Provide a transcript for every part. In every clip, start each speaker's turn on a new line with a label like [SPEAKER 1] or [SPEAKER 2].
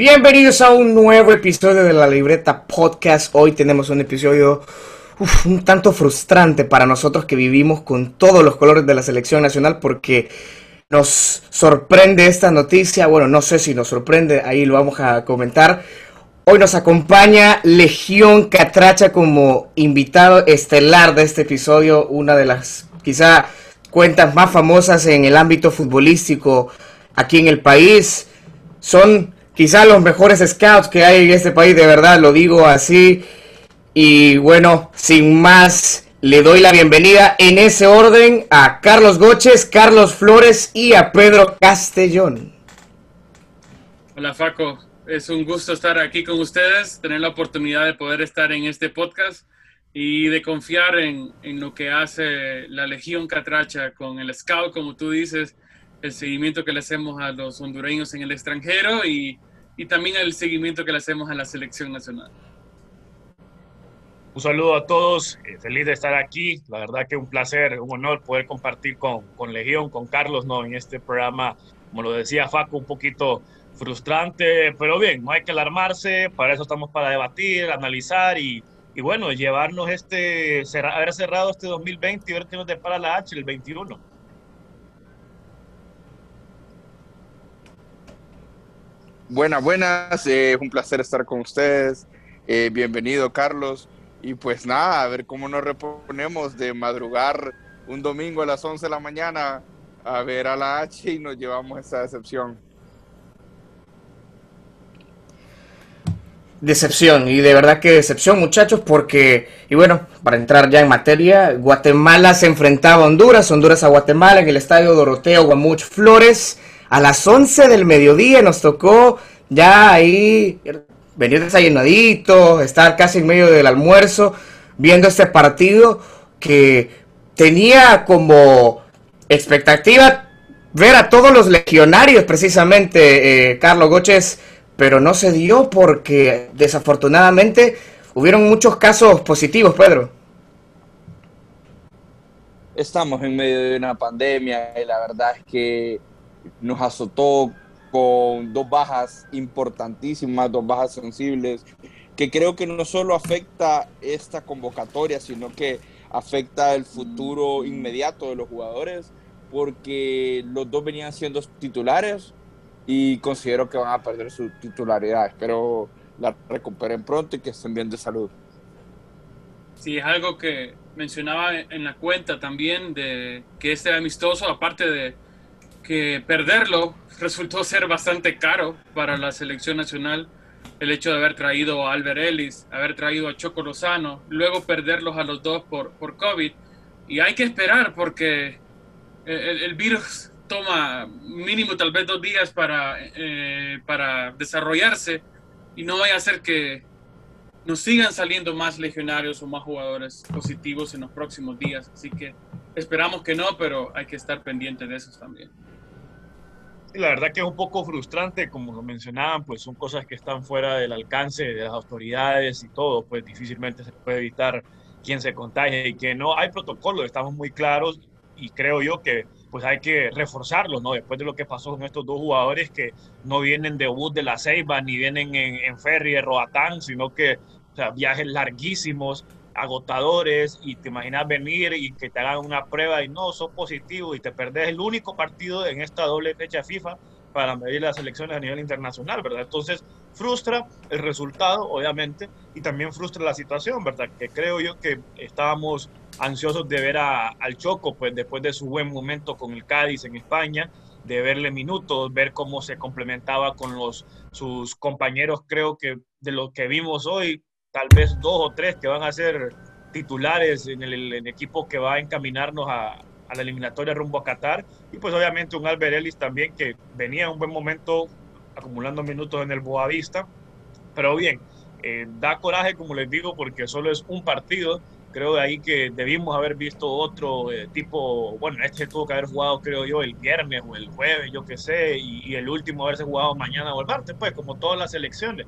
[SPEAKER 1] Bienvenidos a un nuevo episodio de la Libreta Podcast. Hoy tenemos un episodio un tanto frustrante para nosotros que vivimos con todos los colores de la selección nacional porque nos sorprende esta noticia. Bueno, no sé si nos sorprende, ahí lo vamos a comentar. Hoy nos acompaña Legión Catracha como invitado estelar de este episodio, una de las quizá cuentas más famosas en el ámbito futbolístico aquí en el país. Son quizá los mejores scouts que hay en este país, de verdad, lo digo así. Y bueno, sin más, le doy la bienvenida en ese orden a Carlos Goches, Carlos Flores y a Pedro Castellón.
[SPEAKER 2] Hola Faco, es un gusto estar aquí con ustedes, tener la oportunidad de poder estar en este podcast y de confiar en, en lo que hace la Legión Catracha con el scout, como tú dices, el seguimiento que le hacemos a los hondureños en el extranjero y y también el seguimiento que le hacemos a la selección nacional.
[SPEAKER 3] Un saludo a todos, eh, feliz de estar aquí. La verdad que un placer, un honor poder compartir con, con Legión, con Carlos, ¿no? En este programa, como lo decía Faco, un poquito frustrante, pero bien, no hay que alarmarse, para eso estamos para debatir, analizar y, y bueno, llevarnos este, haber cerrado este 2020 y ver qué nos depara la H el 21.
[SPEAKER 4] Buenas, buenas, eh, es un placer estar con ustedes. Eh, bienvenido, Carlos. Y pues nada, a ver cómo nos reponemos de madrugar un domingo a las 11 de la mañana a ver a la H y nos llevamos esa decepción.
[SPEAKER 1] Decepción, y de verdad que decepción, muchachos, porque, y bueno, para entrar ya en materia, Guatemala se enfrentaba a Honduras, Honduras a Guatemala en el estadio Doroteo Guamuch Flores a las 11 del mediodía nos tocó ya ahí venir desayunadito, estar casi en medio del almuerzo, viendo este partido que tenía como expectativa ver a todos los legionarios precisamente, eh, Carlos Goches, pero no se dio porque desafortunadamente hubieron muchos casos positivos, Pedro.
[SPEAKER 4] Estamos en medio de una pandemia y la verdad es que nos azotó con dos bajas importantísimas, dos bajas sensibles, que creo que no solo afecta esta convocatoria, sino que afecta el futuro inmediato de los jugadores, porque los dos venían siendo titulares y considero que van a perder su titularidad. Espero la recuperen pronto y que estén bien de salud.
[SPEAKER 2] Sí, es algo que mencionaba en la cuenta también de que este amistoso, aparte de que perderlo resultó ser bastante caro para la selección nacional. El hecho de haber traído a Albert Ellis, haber traído a Choco Lozano, luego perderlos a los dos por, por COVID. Y hay que esperar porque el, virus toma mínimo tal vez dos días para, eh, para desarrollarse y no vaya a ser que nos sigan saliendo más legionarios o más jugadores positivos en los próximos días. Así que esperamos que no, pero hay que estar pendiente de eso también
[SPEAKER 3] la verdad que es un poco frustrante, como lo mencionaban, pues son cosas que están fuera del alcance de las autoridades y todo, pues difícilmente se puede evitar quién se contagia y que no. Hay protocolos, estamos muy claros y creo yo que pues hay que reforzarlos, ¿no? Después de lo que pasó con estos dos jugadores que no vienen de bus de la Ceiba ni vienen en, ferry de Roatán, sino que viajes larguísimos, agotadores y te imaginas venir y que te hagan una prueba y no, sos positivo y te perdés el único partido en esta doble fecha FIFA para medir las elecciones a nivel internacional, ¿verdad? Entonces frustra el resultado, obviamente, y también frustra la situación, ¿verdad? Que creo yo que estábamos ansiosos de ver a, al Choco, pues después de su buen momento con el Cádiz en España, de verle minutos, ver cómo se complementaba con los, sus compañeros, creo que de lo que vimos hoy, tal vez dos o tres que van a ser titulares en el, equipo que va a encaminarnos a, la eliminatoria rumbo a Qatar. Y pues obviamente un Albert Ellis también que venía en un buen momento acumulando minutos en el Boavista. Pero bien, eh, da coraje como les digo porque solo es un partido. Creo de ahí que debimos haber visto otro eh, tipo, bueno, este tuvo que haber jugado creo yo el viernes o el jueves, yo qué sé, y, el último haberse jugado mañana o el martes, pues como todas las elecciones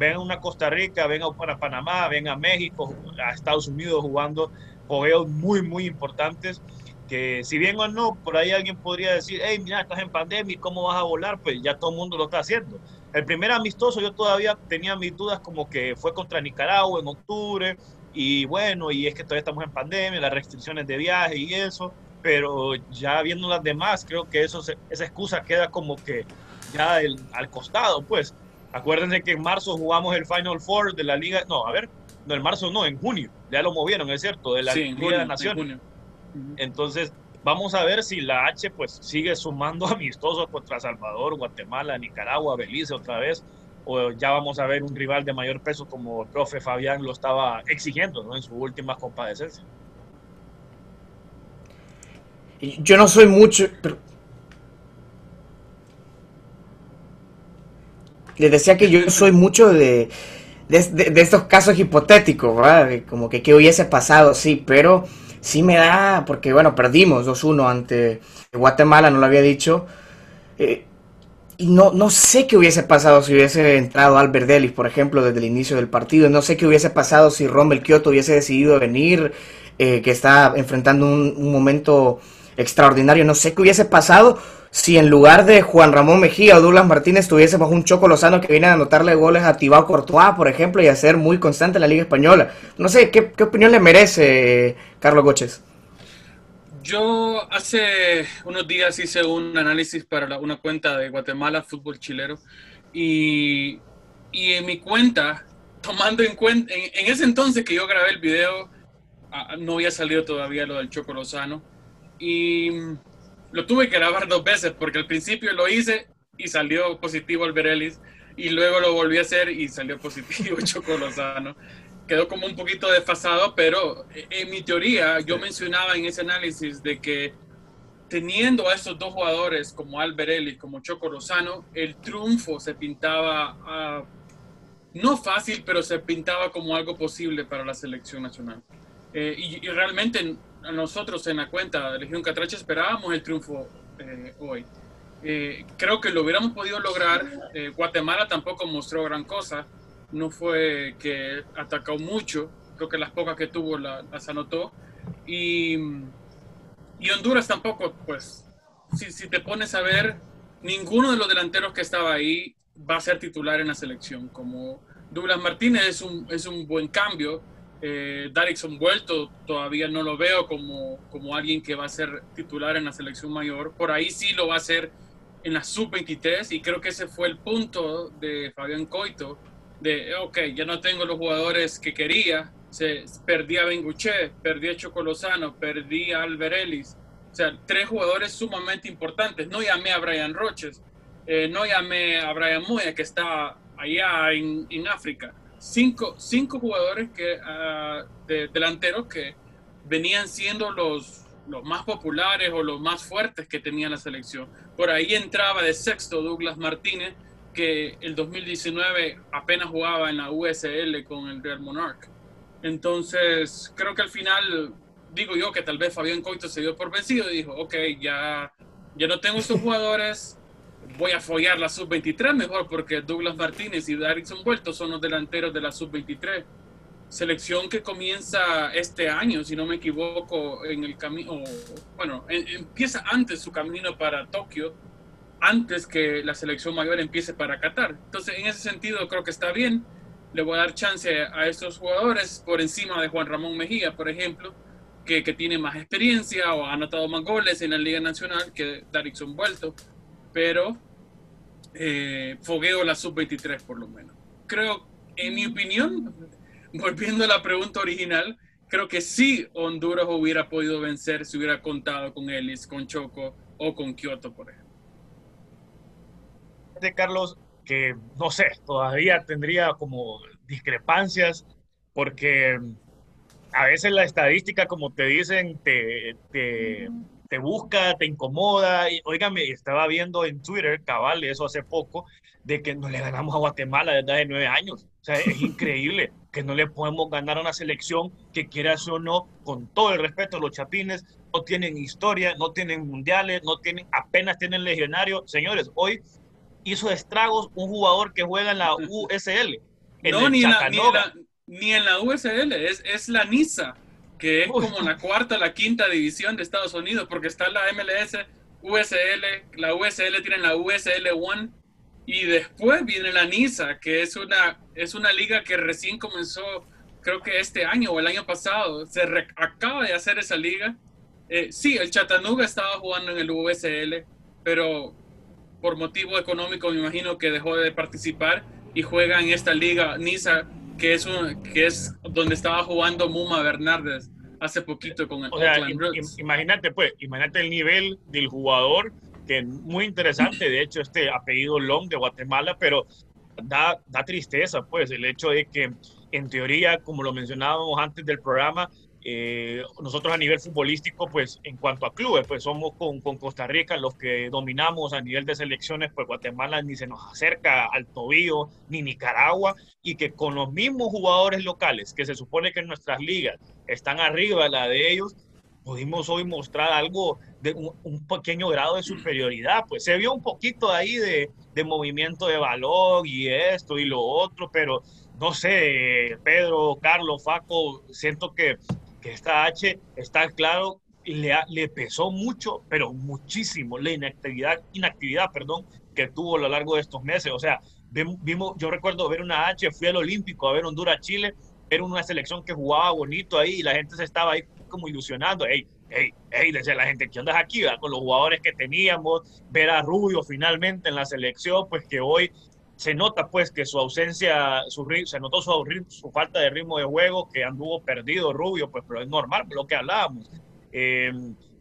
[SPEAKER 3] ven a una Costa Rica, ven a Panamá, ven a México, a Estados Unidos jugando juegos muy, muy importantes. Que si bien o no, por ahí alguien podría decir, hey, mira, estás en pandemia, ¿cómo vas a volar? Pues ya todo el mundo lo está haciendo. El primer amistoso yo todavía tenía mis dudas como que fue contra Nicaragua en octubre y bueno, y es que todavía estamos en pandemia, las restricciones de viaje y eso, pero ya viendo las demás, creo que eso esa excusa queda como que ya al costado, pues. Acuérdense que en marzo jugamos el Final Four de la Liga, no, a ver, no, en marzo no, en junio, ya lo movieron, es cierto, de la Liga de Naciones. Entonces, vamos a ver si la H pues sigue sumando amistosos contra Salvador, Guatemala, Nicaragua, Belice otra vez, o ya vamos a ver un rival de mayor peso como el profe Fabián lo estaba exigiendo ¿no? en sus últimas compadecencias.
[SPEAKER 1] Yo no soy mucho, les decía que yo soy mucho de, de, estos casos hipotéticos, ¿verdad? Como que qué hubiese pasado, sí, pero sí me da, porque bueno, perdimos 2-1 ante Guatemala, no lo había dicho. Eh, y no, no sé qué hubiese pasado si hubiese entrado Albert Delis, por ejemplo, desde el inicio del partido. No sé qué hubiese pasado si Rommel Kioto hubiese decidido venir, eh, que está enfrentando un momento extraordinario. No sé qué hubiese pasado si en lugar de Juan Ramón Mejía o Douglas Martínez tuviésemos un Choco Lozano que viene a anotarle goles a Tibao Courtois, por ejemplo, y a ser muy constante en la Liga Española. No sé, ¿qué, opinión le merece Carlos Goches?
[SPEAKER 2] Yo hace unos días hice un análisis para una cuenta de Guatemala Fútbol Chilero y, en mi cuenta, tomando en cuenta, en, ese entonces que yo grabé el video, ah, no había salido todavía lo del Choco Lozano y lo tuve que grabar dos veces porque al principio lo hice y salió positivo Alberelis y luego lo volví a hacer y salió positivo Chocolosano. Quedó como un poquito desfasado, pero en mi teoría yo mencionaba en ese análisis de que teniendo a estos dos jugadores como Alberelis, como Chocolosano, el triunfo se pintaba no fácil, pero se pintaba como algo posible para la selección nacional. Eh, y, y, realmente nosotros en la cuenta de Legión Catracha esperábamos el triunfo eh, hoy. Eh, creo que lo hubiéramos podido lograr. Eh, Guatemala tampoco mostró gran cosa. No fue que atacó mucho. Creo que las pocas que tuvo las anotó. Y, y, Honduras tampoco, pues, si, si te pones a ver, ninguno de los delanteros que estaba ahí va a ser titular en la selección. Como Douglas Martínez es un, es un buen cambio eh, vuelto, todavía no lo veo como, como alguien que va a ser titular en la selección mayor. Por ahí sí lo va a hacer en la sub-23 y creo que ese fue el punto de Fabián Coito, de, ok, ya no tengo los jugadores que quería, se, perdí a Benguche, perdí a Chocolozano, perdí a Alberelis, o sea, tres jugadores sumamente importantes. No llamé a Brian Roches, eh, no llamé a Brian Moya, que está allá en, en África cinco, cinco jugadores que, uh, de, delanteros que venían siendo los, los más populares o los más fuertes que tenía la selección. Por ahí entraba de sexto Douglas Martínez, que el 2019 apenas jugaba en la USL con el Real Monarch. Entonces, creo que al final, digo yo que tal vez Fabián Coito se dio por vencido y dijo, ok, ya, ya no tengo estos jugadores, voy a follar la sub-23 mejor porque Douglas Martínez y Darrison Vuelto son los delanteros de la sub-23. Selección que comienza este año, si no me equivoco, en el camino, bueno, empieza antes su camino para Tokio, antes que la selección mayor empiece para Qatar. Entonces, en ese sentido, creo que está bien. Le voy a dar chance a estos jugadores por encima de Juan Ramón Mejía, por ejemplo, que, que tiene más experiencia o ha anotado más goles en la Liga Nacional que Darrison Vuelto pero eh, fogueo la sub-23 por lo menos. Creo, en mi opinión, volviendo a la pregunta original, creo que sí Honduras hubiera podido vencer si hubiera contado con Ellis, con Choco o con Kioto, por ejemplo.
[SPEAKER 3] De Carlos, que no sé, todavía tendría como discrepancias porque a veces la estadística, como te dicen, te, te, te busca, te incomoda. Y, oígame, estaba viendo en Twitter, cabal, eso hace poco, de que no le ganamos a Guatemala desde hace nueve años. O sea, es increíble que no le podemos ganar a una selección que quiera o no, con todo el respeto a los chapines, no tienen historia, no tienen mundiales, no tienen, apenas tienen legionario. Señores, hoy hizo estragos un jugador que juega en la USL.
[SPEAKER 2] no, ni, en la, ni, en la, USL, es, es la NISA que es como la cuarta, la quinta división de Estados Unidos, porque está la MLS, USL, la USL tiene la USL One Y después viene la NISA, que es una, es una liga que recién comenzó, creo que este año o el año pasado. Se acaba de hacer esa liga. Eh, sí, el Chattanooga estaba jugando en el USL, pero por motivo económico me imagino que dejó de participar y juega en esta liga NISA, que es, un, que es donde estaba jugando Muma Bernardes hace poquito con el
[SPEAKER 3] Imagínate, pues, imagínate el nivel del jugador, que es muy interesante, de hecho, este apellido Long de Guatemala, pero da, da tristeza, pues, el hecho de que, en teoría, como lo mencionábamos antes del programa, eh, nosotros a nivel futbolístico, pues en cuanto a clubes, pues somos con, con, Costa Rica los que dominamos a nivel de selecciones, pues Guatemala ni se nos acerca al tobillo, ni Nicaragua, y que con los mismos jugadores locales, que se supone que en nuestras ligas están arriba la de ellos, pudimos hoy mostrar algo de un, pequeño grado de superioridad, pues se vio un poquito ahí de, de movimiento de balón y esto y lo otro, pero no sé, Pedro, Carlos, Faco, siento que que esta H está claro le, le pesó mucho, pero muchísimo la inactividad, inactividad perdón, que tuvo a lo largo de estos meses. O sea, vimos, yo recuerdo ver una H, fui al Olímpico a ver Honduras, Chile, era una selección que jugaba bonito ahí y la gente se estaba ahí como ilusionando. Ey, ey, ey, decía la gente, ¿qué onda aquí? Con los jugadores que teníamos, ver a Rubio finalmente en la selección, pues que hoy se nota pues que su ausencia, su, se notó su, su, falta de ritmo de juego, que anduvo perdido Rubio, pues pero es normal, lo que hablábamos. Eh,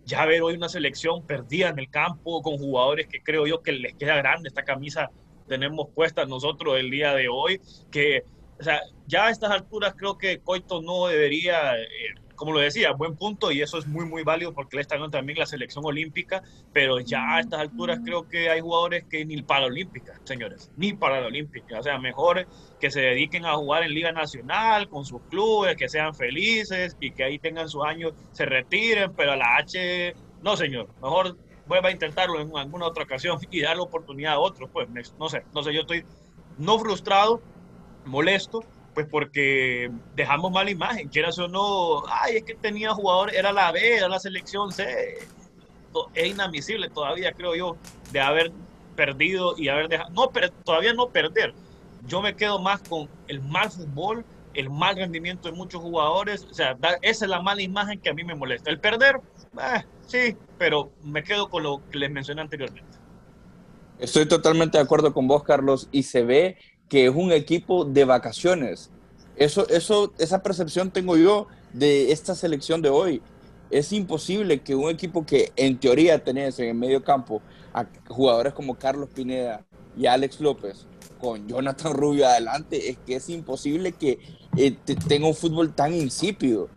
[SPEAKER 3] ya ver hoy una selección perdida en el campo con jugadores que creo yo que les queda grande esta camisa tenemos puesta nosotros el día de hoy, que o sea, ya a estas alturas creo que Coito no debería eh, como lo decía, buen punto y eso es muy, muy válido porque él está también la selección olímpica, pero ya a estas alturas creo que hay jugadores que ni para la olímpica, señores, ni para la olímpica. O sea, mejor que se dediquen a jugar en Liga Nacional con sus clubes, que sean felices y que ahí tengan sus años, se retiren, pero a la H, no, señor, mejor vuelva a intentarlo en alguna otra ocasión y dar la oportunidad a otros. Pues no sé, no sé, yo estoy no frustrado, molesto, pues porque dejamos mala imagen, quieras o no, ay, es que tenía jugadores, era la B, era la selección C, es inadmisible todavía, creo yo, de haber perdido y haber dejado, no, pero todavía no perder, yo me quedo más con el mal fútbol, el mal rendimiento de muchos jugadores, o sea, esa es la mala imagen que a mí me molesta, el perder, eh, sí, pero me quedo con lo que les mencioné anteriormente.
[SPEAKER 4] Estoy totalmente de acuerdo con vos, Carlos, y se ve que es un equipo de vacaciones. Eso, eso, esa percepción tengo yo de esta selección de hoy. Es imposible que un equipo que en teoría tenés en el medio campo a jugadores como Carlos Pineda y Alex López, con Jonathan Rubio adelante, es que es imposible que eh, tenga un fútbol tan insípido.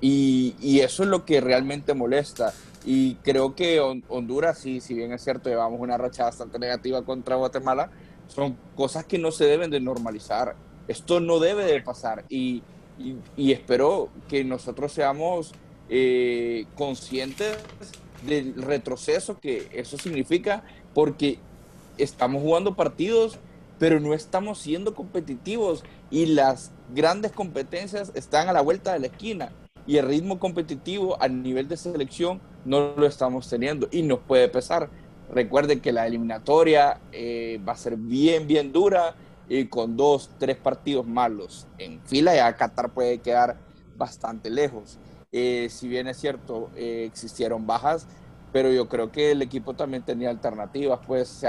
[SPEAKER 4] Y, y, eso es lo que realmente molesta. Y creo que Honduras, sí, si bien es cierto, llevamos una racha bastante negativa contra Guatemala, son cosas que no se deben de normalizar. Esto no debe de pasar y, y, espero que nosotros seamos eh, conscientes del retroceso que eso significa porque estamos jugando partidos pero no estamos siendo competitivos y las grandes competencias están a la vuelta de la esquina y el ritmo competitivo a nivel de selección no lo estamos teniendo y nos puede pesar. Recuerden que la eliminatoria eh, va a ser bien, bien dura y con dos, tres partidos malos en fila, ya Qatar puede quedar bastante lejos. Eh, si bien es cierto, eh, existieron bajas, pero yo creo que el equipo también tenía alternativas, pues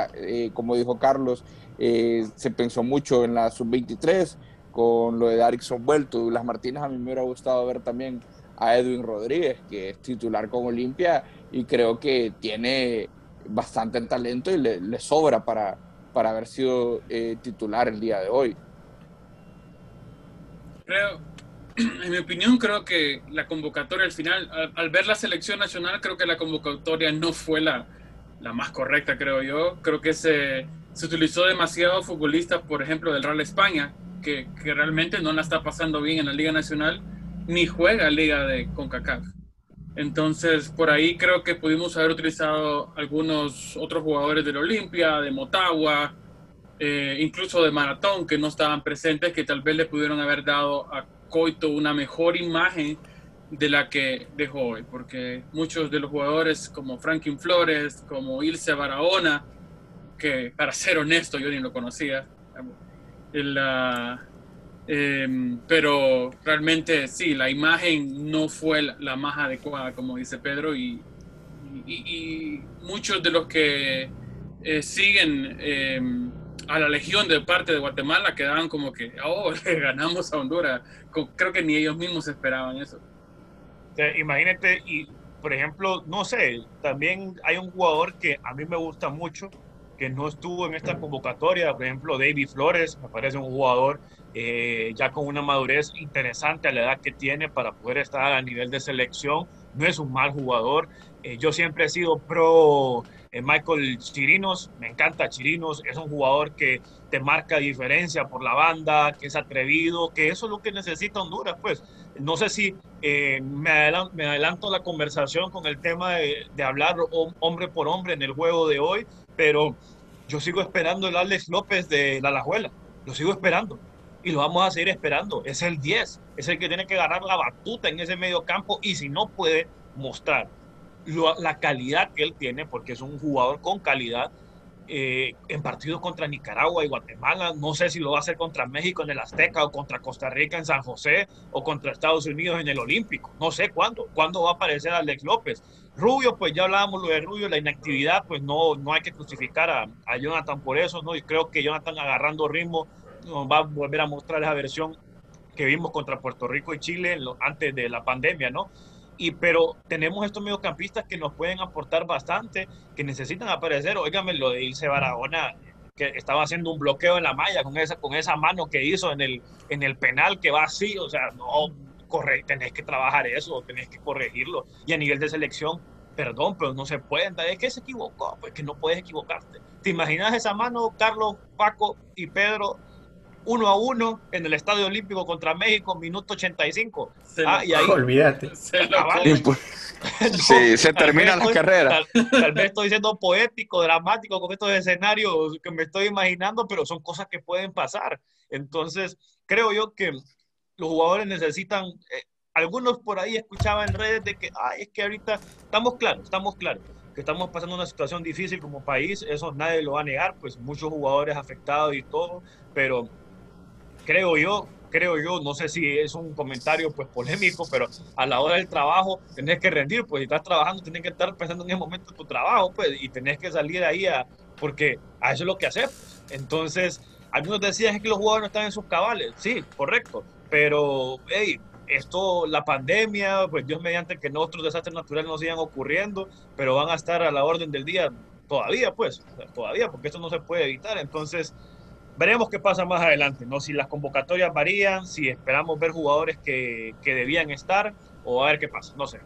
[SPEAKER 4] como dijo Carlos, se pensó mucho en la sub-23 con lo de Darikson vuelto, Las Martínez a mí me hubiera gustado ver también a Edwin Rodríguez, que es titular con Olimpia y creo que tiene bastante en talento y le, sobra para, para haber sido eh, titular el día de hoy.
[SPEAKER 2] Creo, en mi opinión, creo que la convocatoria al final, al, ver la selección nacional, creo que la convocatoria no fue la, la más correcta, creo yo. Creo que se, se utilizó demasiado futbolistas, por ejemplo, del Real España, que, que realmente no la está pasando bien en la Liga Nacional, ni juega Liga de CONCACAF. Entonces, por ahí creo que pudimos haber utilizado algunos otros jugadores del Olimpia, de Motagua, eh, incluso de Maratón, que no estaban presentes, que tal vez le pudieron haber dado a Coito una mejor imagen de la que dejó hoy, porque muchos de los jugadores como Franklin Flores, como Ilse Barahona, que, para ser honesto, yo ni lo conocía. El, em, pero realmente sí, la imagen no fue la, más adecuada, como dice Pedro, y, muchos de los que eh, siguen em, a la Legión de parte de Guatemala quedaban como que, oh, ganamos a Honduras. Creo que ni ellos mismos esperaban eso.
[SPEAKER 3] imagínate, y por ejemplo, no sé, también hay un jugador que a mí me gusta mucho, que no estuvo en esta convocatoria, por ejemplo, David Flores, me parece un jugador eh, ya con una madurez interesante a la edad que tiene para poder estar a nivel de selección. No es un mal jugador. Eh, yo siempre he sido pro eh, Michael Chirinos, me encanta Chirinos, es un jugador que te marca diferencia por la banda, que es atrevido, que eso es lo que necesita Honduras, pues. No sé si eh, me, adelanto, la conversación con el tema de, hablar hombre por hombre en el juego de hoy, pero yo sigo esperando el Alex López de la Alajuela, lo sigo esperando y lo vamos a seguir esperando. Es el 10, es el que tiene que ganar la batuta en ese medio campo y si no puede mostrar la calidad que él tiene, porque es un jugador con calidad, eh, en partidos contra Nicaragua y Guatemala. No sé si lo va a hacer contra México en el Azteca o contra Costa Rica en San José o contra Estados Unidos en el Olímpico. No sé cuándo. ¿Cuándo va a aparecer Alex López? Rubio, pues ya hablábamos lo de Rubio, la inactividad, pues no, no hay que crucificar a, a Jonathan por eso, ¿no? Y creo que Jonathan agarrando ritmo nos va a volver a mostrar esa versión que vimos contra Puerto Rico y Chile antes de la pandemia, ¿no? y pero tenemos estos mediocampistas que nos pueden aportar bastante, que necesitan aparecer. Óigame lo de Ilse Barahona, que estaba haciendo un bloqueo en la malla con esa, con esa mano que hizo en el, en el penal que va así, o sea, no, corre, tenés que trabajar eso, tenés que corregirlo. Y a nivel de selección, perdón, pero no se pueden, es que se equivocó, pues que no puedes equivocarte. ¿Te imaginas esa mano, Carlos, Paco y Pedro? Uno a uno en el Estadio Olímpico contra México, minuto 85.
[SPEAKER 1] ah, y ahí, olvídate.
[SPEAKER 4] Se, sí, se termina la carrera.
[SPEAKER 3] Tal, vez estoy siendo poético, dramático con estos escenarios que me estoy imaginando, pero son cosas que pueden pasar. Entonces, creo yo que los jugadores necesitan, eh, algunos por ahí escuchaban en redes de que, ay, es que ahorita estamos claros, estamos claros que estamos pasando una situación difícil como país, eso nadie lo va a negar, pues muchos jugadores afectados y todo, pero creo yo, creo yo, no sé si es un comentario pues polémico, pero a la hora del trabajo tenés que rendir, pues si estás trabajando tenés que estar pensando en ese momento tu trabajo, pues, y tenés que salir ahí a, porque a eso es lo que haces. Entonces, algunos decían que los jugadores no están en sus cabales, sí, correcto, pero, hey, esto, la pandemia, pues Dios mediante que otros desastres naturales no sigan ocurriendo, pero van a estar a la orden del día todavía, pues, todavía, porque esto no se puede evitar. Entonces, veremos qué pasa más adelante, ¿no? Si las convocatorias varían, si esperamos ver jugadores que, que debían estar, o a ver qué pasa, no sé.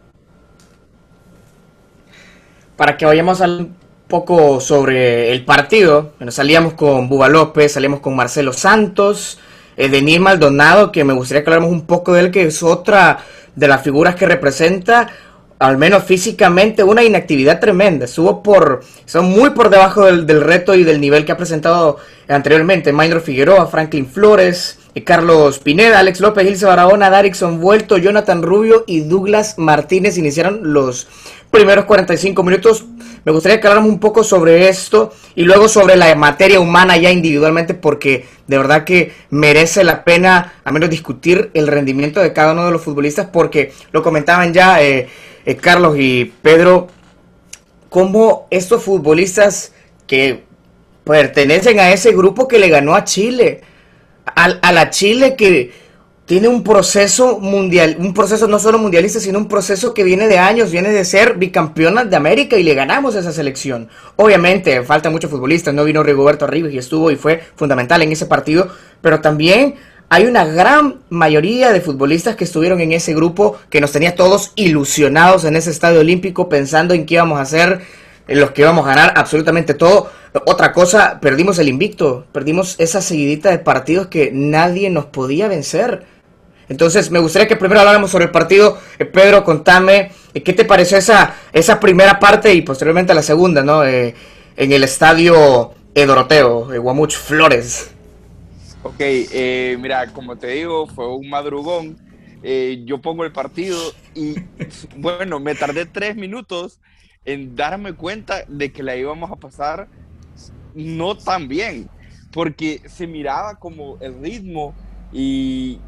[SPEAKER 1] Para que vayamos un poco sobre el partido, bueno, salíamos con Buba López, salíamos con Marcelo Santos, eh, Maldonado, que me gustaría que habláramos un poco de él, que es otra de las figuras que representa al menos físicamente, una inactividad tremenda. Estuvo por, son muy por debajo del, reto y del nivel que ha presentado anteriormente. Minor Figueroa, Franklin Flores, eh, Carlos Pineda, Alex López, Ilse Barahona, Darixon Vuelto, Jonathan Rubio y Douglas Martínez iniciaron los primeros 45 minutos. Me gustaría que habláramos un poco sobre esto y luego sobre la materia humana ya individualmente porque de verdad que merece la pena al menos discutir el rendimiento de cada uno de los futbolistas porque lo comentaban ya eh, eh, Carlos y Pedro, cómo estos futbolistas que pertenecen a ese grupo que le ganó a Chile, a, la Chile que tiene un proceso mundial, un proceso no solo mundialista, sino un proceso que viene de años, viene de ser bicampeona de América y le ganamos a esa selección. Obviamente, falta muchos futbolistas, no vino Rigoberto Arribas y estuvo y fue fundamental en ese partido, pero también hay una gran mayoría de futbolistas que estuvieron en ese grupo que nos tenía todos ilusionados en ese estadio olímpico pensando en qué íbamos a hacer, en los que íbamos a ganar absolutamente todo. Otra cosa, perdimos el invicto, perdimos esa seguidita de partidos que nadie nos podía vencer. Entonces, me gustaría que primero habláramos sobre el partido. Eh, Pedro, contame, eh, ¿qué te pareció esa, esa primera parte y posteriormente la segunda, ¿no? Eh, en el estadio Doroteo, Guamuch Flores.
[SPEAKER 4] Ok, eh, mira, como te digo, fue un madrugón. Eh, yo pongo el partido y, bueno, me tardé tres minutos en darme cuenta de que la íbamos a pasar no tan bien, porque se miraba como el ritmo y,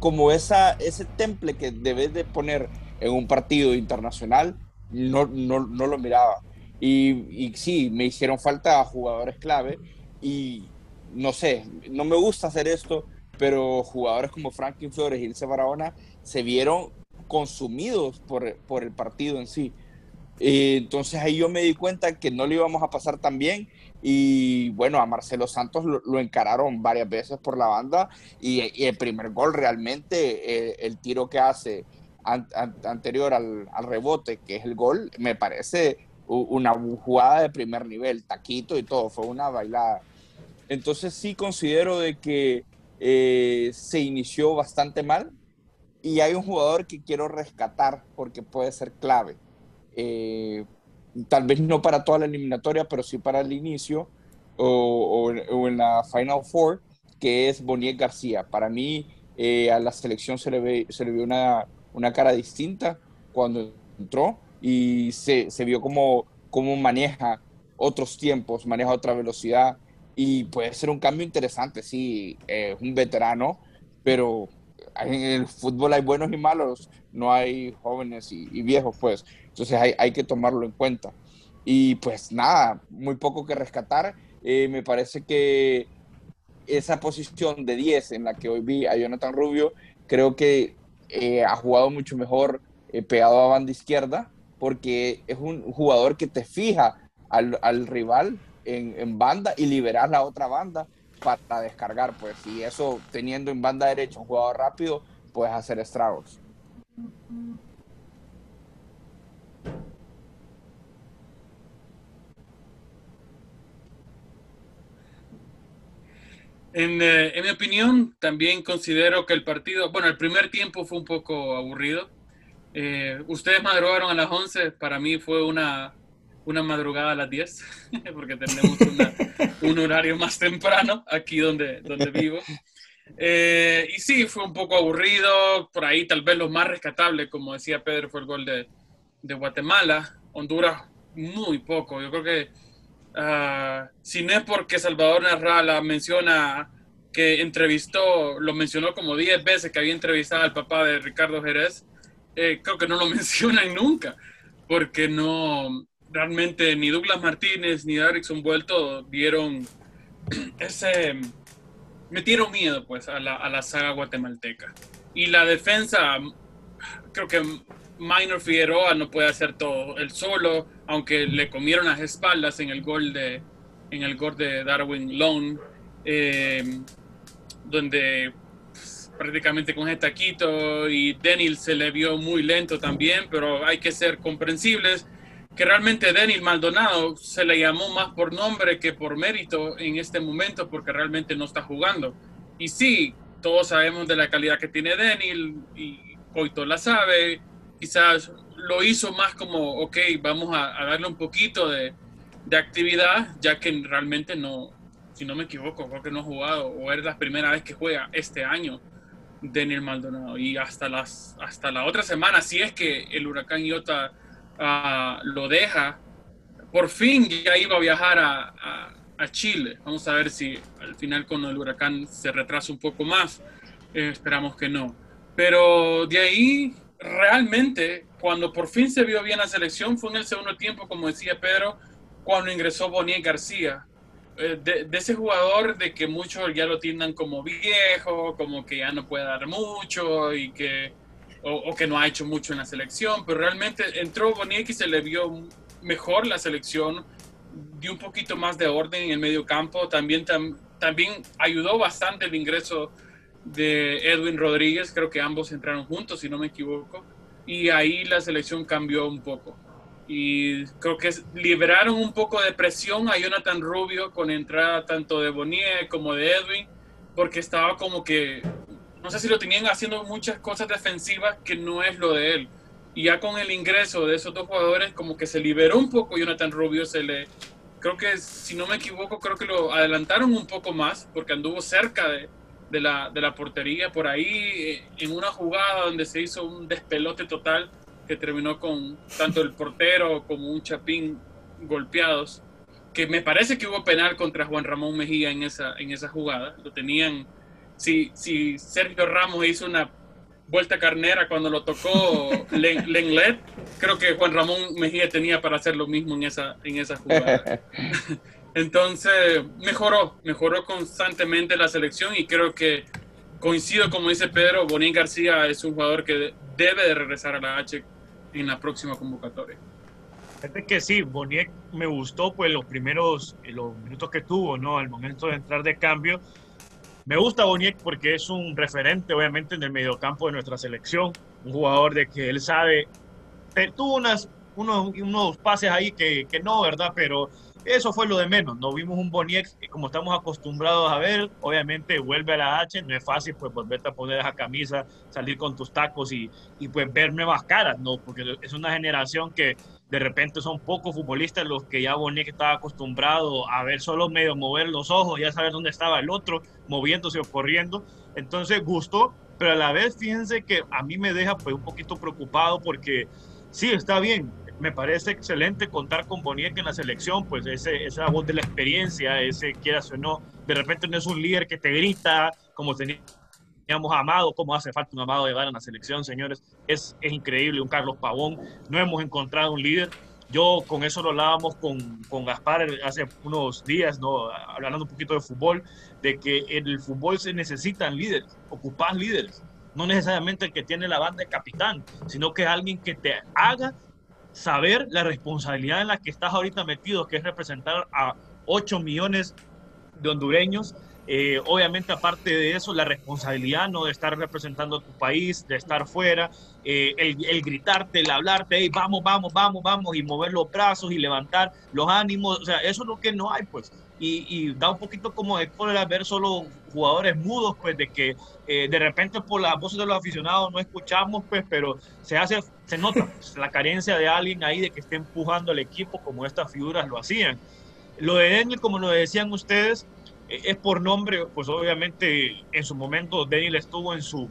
[SPEAKER 4] como esa, ese temple que debes de poner en un partido internacional, no, no, no lo miraba. Y, y, sí, me hicieron falta jugadores clave y no sé, no me gusta hacer esto, pero jugadores como Franklin Flores y Ilse Barahona se vieron consumidos por, por el partido en sí. entonces ahí yo me di cuenta que no le íbamos a pasar tan bien y bueno, a Marcelo Santos lo, encararon varias veces por la banda y, el primer gol realmente, eh, el tiro que hace anterior al, al, rebote, que es el gol, me parece una jugada de primer nivel, taquito y todo, fue una bailada. Entonces sí considero de que eh, se inició bastante mal y hay un jugador que quiero rescatar porque puede ser clave. Eh, tal vez no para toda la eliminatoria, pero sí para el inicio o, en la Final Four, que es Boniek García. Para mí, eh, a la selección se le, ve, vio una, cara distinta cuando entró y se, vio como, como maneja otros tiempos, maneja otra velocidad y puede ser un cambio interesante, sí, es un veterano, pero en el fútbol hay buenos y malos, no hay jóvenes y, y viejos, pues. Entonces hay, hay, que tomarlo en cuenta. Y pues nada, muy poco que rescatar. Eh, me parece que esa posición de 10 en la que hoy vi a Jonathan Rubio, creo que eh, ha jugado mucho mejor eh, pegado a banda izquierda, porque es un jugador que te fija al, al rival en, en, banda y liberar la otra banda para descargar, pues, y eso teniendo en banda derecha un jugador rápido, puedes hacer estragos.
[SPEAKER 2] Eh, en, mi opinión, también considero que el partido, bueno, el primer tiempo fue un poco aburrido. Eh, ustedes madrugaron a las 11, para mí fue una, una madrugada a las 10, porque tenemos un horario más temprano aquí donde, donde vivo. Eh, y sí, fue un poco aburrido, por ahí tal vez lo más rescatable, como decía Pedro, fue el gol de, de Guatemala. Honduras, muy poco. Yo creo que Uh, si no es porque Salvador Narrala menciona que entrevistó, lo mencionó como 10 veces que había entrevistado al papá de Ricardo Jerez, eh, creo que no lo mencionan nunca, porque no, realmente ni Douglas Martínez ni Erickson Vuelto dieron ese, metieron miedo pues a la, a la saga guatemalteca. Y la defensa, creo que Minor Figueroa no puede hacer todo él solo, aunque le comieron las espaldas en el gol de, en el gol de Darwin Lone, eh, donde pues, prácticamente con este taquito y Denil se le vio muy lento también, pero hay que ser comprensibles que realmente Denil Maldonado se le llamó más por nombre que por mérito en este momento porque realmente no está jugando. Y sí, todos sabemos de la calidad que tiene Denil y Coito la sabe, quizás lo hizo más como, ok, vamos a, darle un poquito de, de, actividad, ya que realmente no, si no me equivoco, creo que no ha jugado, o es la primera vez que juega este año Daniel Maldonado. Y hasta, las, hasta la otra semana, si es que el huracán Iota uh, lo deja, por fin ya iba a viajar a, Chile. Vamos a ver si al final con el huracán se retrasa un poco más. Eh, esperamos que no. Pero de ahí realmente, cuando por fin se vio bien la selección, fue en el segundo tiempo, como decía Pedro, cuando ingresó Bonier García. Eh, de, ese jugador de que muchos ya lo tiendan como viejo, como que ya no puede dar mucho y que, o, que no ha hecho mucho en la selección, pero realmente entró Boniek y se le vio mejor la selección, dio un poquito más de orden en el medio campo, también, también ayudó bastante el ingreso de Edwin Rodríguez, creo que ambos entraron juntos, si no me equivoco, y ahí la selección cambió un poco. Y creo que liberaron un poco de presión a Jonathan Rubio con entrada tanto de Bonier como de Edwin, porque estaba como que, no sé si lo tenían haciendo muchas cosas defensivas que no es lo de él. Y ya con el ingreso de esos dos jugadores, como que se liberó un poco Jonathan Rubio, se le, creo que si no me equivoco, creo que lo adelantaron un poco más, porque anduvo cerca de, de la, de la portería por ahí eh, en una jugada donde se hizo un despelote total que terminó con tanto el portero como un chapín golpeados. que me parece que hubo penal contra Juan Ramón Mejía en esa, en esa jugada. Lo tenían, si, si Sergio Ramos hizo una vuelta carnera cuando lo tocó Lenglet, creo que Juan Ramón Mejía tenía para hacer lo mismo en esa, en esa jugada. Entonces, mejoró, mejoró constantemente la selección y creo que coincido, como dice Pedro, Bonín García es un jugador que debe de regresar a la H en la próxima convocatoria.
[SPEAKER 3] Fíjate que sí, Boniek me gustó pues los primeros los minutos que tuvo, ¿no? Al momento de entrar de cambio. Me gusta Boniek porque es un referente, obviamente, en el mediocampo de nuestra selección. Un jugador de que él sabe. Tuvo unas, unos, unos pases ahí que, que no, ¿verdad? Pero eso fue lo de menos. No vimos un Boniek como estamos acostumbrados a ver. Obviamente vuelve a la H. No es fácil pues volverte a poner esa camisa, salir con tus tacos y, y pues ver nuevas caras, ¿no? Porque es una generación que de repente son pocos futbolistas los que ya Boniek estaba acostumbrado a ver solo medio mover los ojos, ya saber dónde estaba el otro, moviéndose o corriendo. Entonces gustó, pero a la vez fíjense que a mí me deja pues un poquito preocupado porque sí, está bien, me parece excelente contar con Boniek en la selección, pues ese, esa voz de la experiencia, ese quieras o no, de repente no es un líder que te grita como tenía teníamos Amado, cómo hace falta un Amado de Vara en la selección, señores. Es, es increíble, un Carlos Pavón. No hemos encontrado un líder. Yo con eso lo hablábamos con, con Gaspar hace unos días, ¿no? hablando un poquito de fútbol, de que en el fútbol se necesitan líderes, ocupan líderes. No necesariamente el que tiene la banda de capitán, sino que es alguien que te haga saber la responsabilidad en la que estás ahorita metido, que es representar a 8 millones de hondureños eh, obviamente, aparte de eso, la responsabilidad ¿no? de estar representando a tu país, de estar fuera, eh, el, gritarte, el hablarte, vamos, vamos, vamos, vamos, y mover los brazos y levantar los ánimos, o sea, eso es lo que no hay, pues. Y, da un poquito como de cólera ver solo jugadores mudos, pues, de que eh, de repente por las voces de los aficionados no escuchamos, pues, pero se hace, se nota pues, la carencia de alguien ahí de que esté empujando al equipo como estas figuras lo hacían. Lo de Daniel, como lo decían ustedes, es por nombre, pues obviamente en su momento Daniel estuvo en su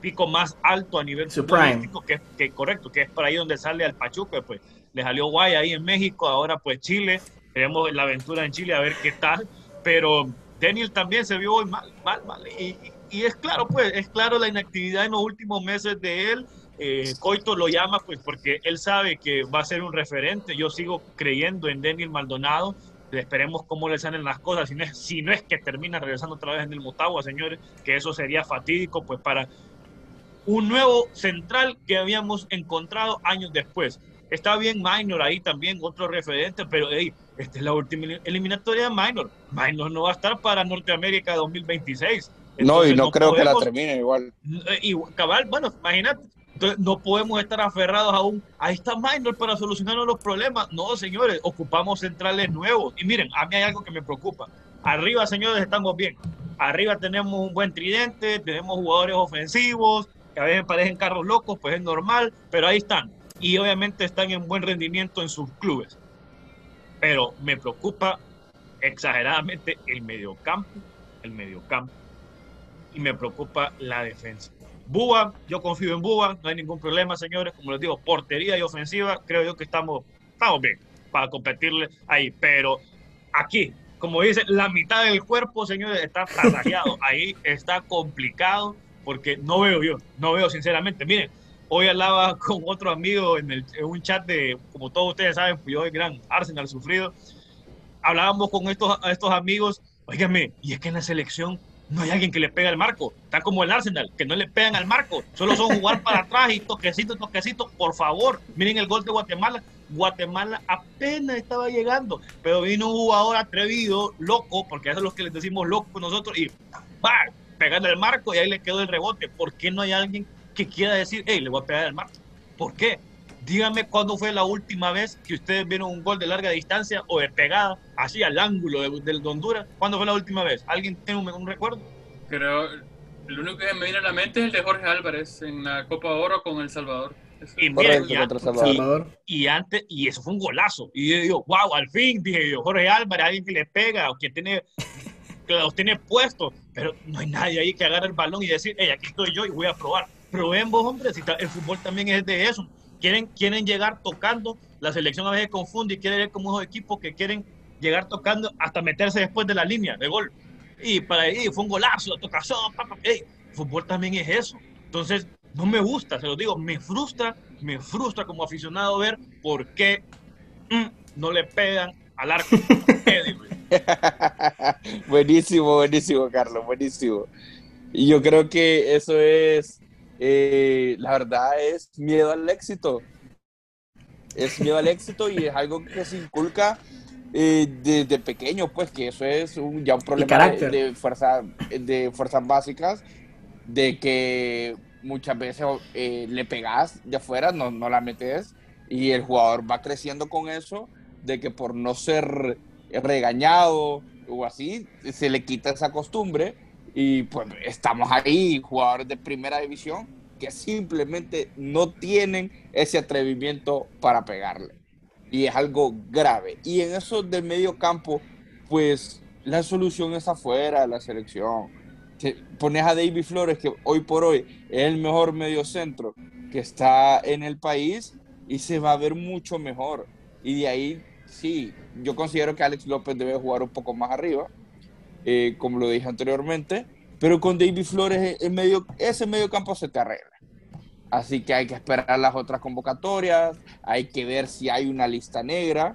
[SPEAKER 3] pico más alto a nivel futbolístico, que, que correcto, que es por ahí donde sale al Pachuca, pues le salió guay ahí en México, ahora pues Chile, tenemos la aventura en Chile a ver qué tal, pero Daniel también se vio mal, mal, mal, y, y es claro, pues, es claro la inactividad en los últimos meses de él, eh, Coito lo llama pues porque él sabe que va a ser un referente. Yo sigo creyendo en Daniel Maldonado esperemos cómo le salen las cosas, si no, es, si no es que termina regresando otra vez en el Motagua, señores, que eso sería fatídico, pues para un nuevo central que habíamos encontrado años después. Está bien Minor ahí también, otro referente, pero hey, esta es la última eliminatoria de Minor. Minor no va a estar para Norteamérica 2026.
[SPEAKER 4] no, y no, creo que la termine igual.
[SPEAKER 3] Eh, y cabal, bueno, imagínate, entonces, no podemos estar aferrados aún. Ahí está Minor para solucionar los problemas. No, señores, ocupamos centrales nuevos. Y miren, a mí hay algo que me preocupa. Arriba, señores, estamos bien. Arriba tenemos un buen tridente, tenemos jugadores ofensivos, que a veces parecen carros locos, pues es normal, pero ahí están. Y obviamente están en buen rendimiento en sus clubes. Pero me preocupa exageradamente el mediocampo, el mediocampo, y me preocupa la defensa. Búa, yo confío en Búa, no hay ningún problema, señores. Como les digo, portería y ofensiva, creo yo que estamos, estamos bien para competirle ahí. Pero aquí, como dice, la mitad del cuerpo, señores, está tasajeado. ahí está complicado porque no veo yo, no veo sinceramente. Miren, hoy hablaba con otro amigo en, el, en un chat de, como todos ustedes saben, pues yo soy gran Arsenal sufrido. Hablábamos con estos, estos amigos, oígame, y es que en la selección no hay alguien que le pegue al marco. Está como el Arsenal, que no le pegan al marco. Solo son jugar para atrás y toquecito, toquecito. Por favor, miren el gol de Guatemala. Guatemala apenas estaba llegando, pero vino un jugador atrevido, loco, porque eso es lo que les decimos loco nosotros, y va, pegando al marco y ahí le quedó el rebote. ¿Por qué no hay alguien que quiera decir, hey, le voy a pegar al marco? ¿Por qué? Díganme cuándo fue la última vez que ustedes vieron un gol de larga distancia o de pegada, así al ángulo del de, Honduras. ¿Cuándo fue la última vez? ¿Alguien tiene un, recuerdo?
[SPEAKER 2] Creo, lo único que me viene a la mente es el de Jorge Álvarez en la Copa Oro con El Salvador.
[SPEAKER 3] Y, miren, y, Salvador. Y, antes, y eso fue un golazo. Y yo digo, wow, al fin, dije yo, Jorge Álvarez, alguien que le pega o que tiene, que los tiene puestos, pero no hay nadie ahí que agarre el balón y decir, hey, aquí estoy yo y voy a probar. Probemos, hombre, si el fútbol también es de eso quieren, quieren llegar tocando, la selección a veces confunde y quiere ver como esos equipos que quieren llegar tocando hasta meterse después de la línea de gol. Y para ahí fue un golazo, tocazón, papá. fútbol también es eso. Entonces, no me gusta, se lo digo, me frustra, me frustra como aficionado ver por qué mm, no le pegan al arco.
[SPEAKER 4] buenísimo, buenísimo, Carlos, buenísimo. Y yo creo que eso es, eh, la verdad, es miedo al éxito. Es miedo al éxito y es algo que se inculca eh, desde pequeño, pues que eso es un, ya un problema de, fuerza, de fuerzas básicas, de que muchas veces eh, le pegas de afuera, no, no la metes, y el jugador va creciendo con eso, de que por no ser regañado o así, se le quita esa costumbre y pues estamos ahí, jugadores de primera división, que simplemente no tienen ese atrevimiento para pegarle. Y es algo grave. Y en eso del medio campo, pues la solución es afuera de la selección. pones a David Flores, que hoy por hoy es el mejor medio centro que está en el país, y se va a ver mucho mejor. Y de ahí, sí, yo considero que Alex López debe jugar un poco más arriba eh, como lo dije anteriormente, pero con David Flores en medio, ese medio campo se te arregla. Así que hay que esperar las otras convocatorias, hay que ver si hay una lista negra,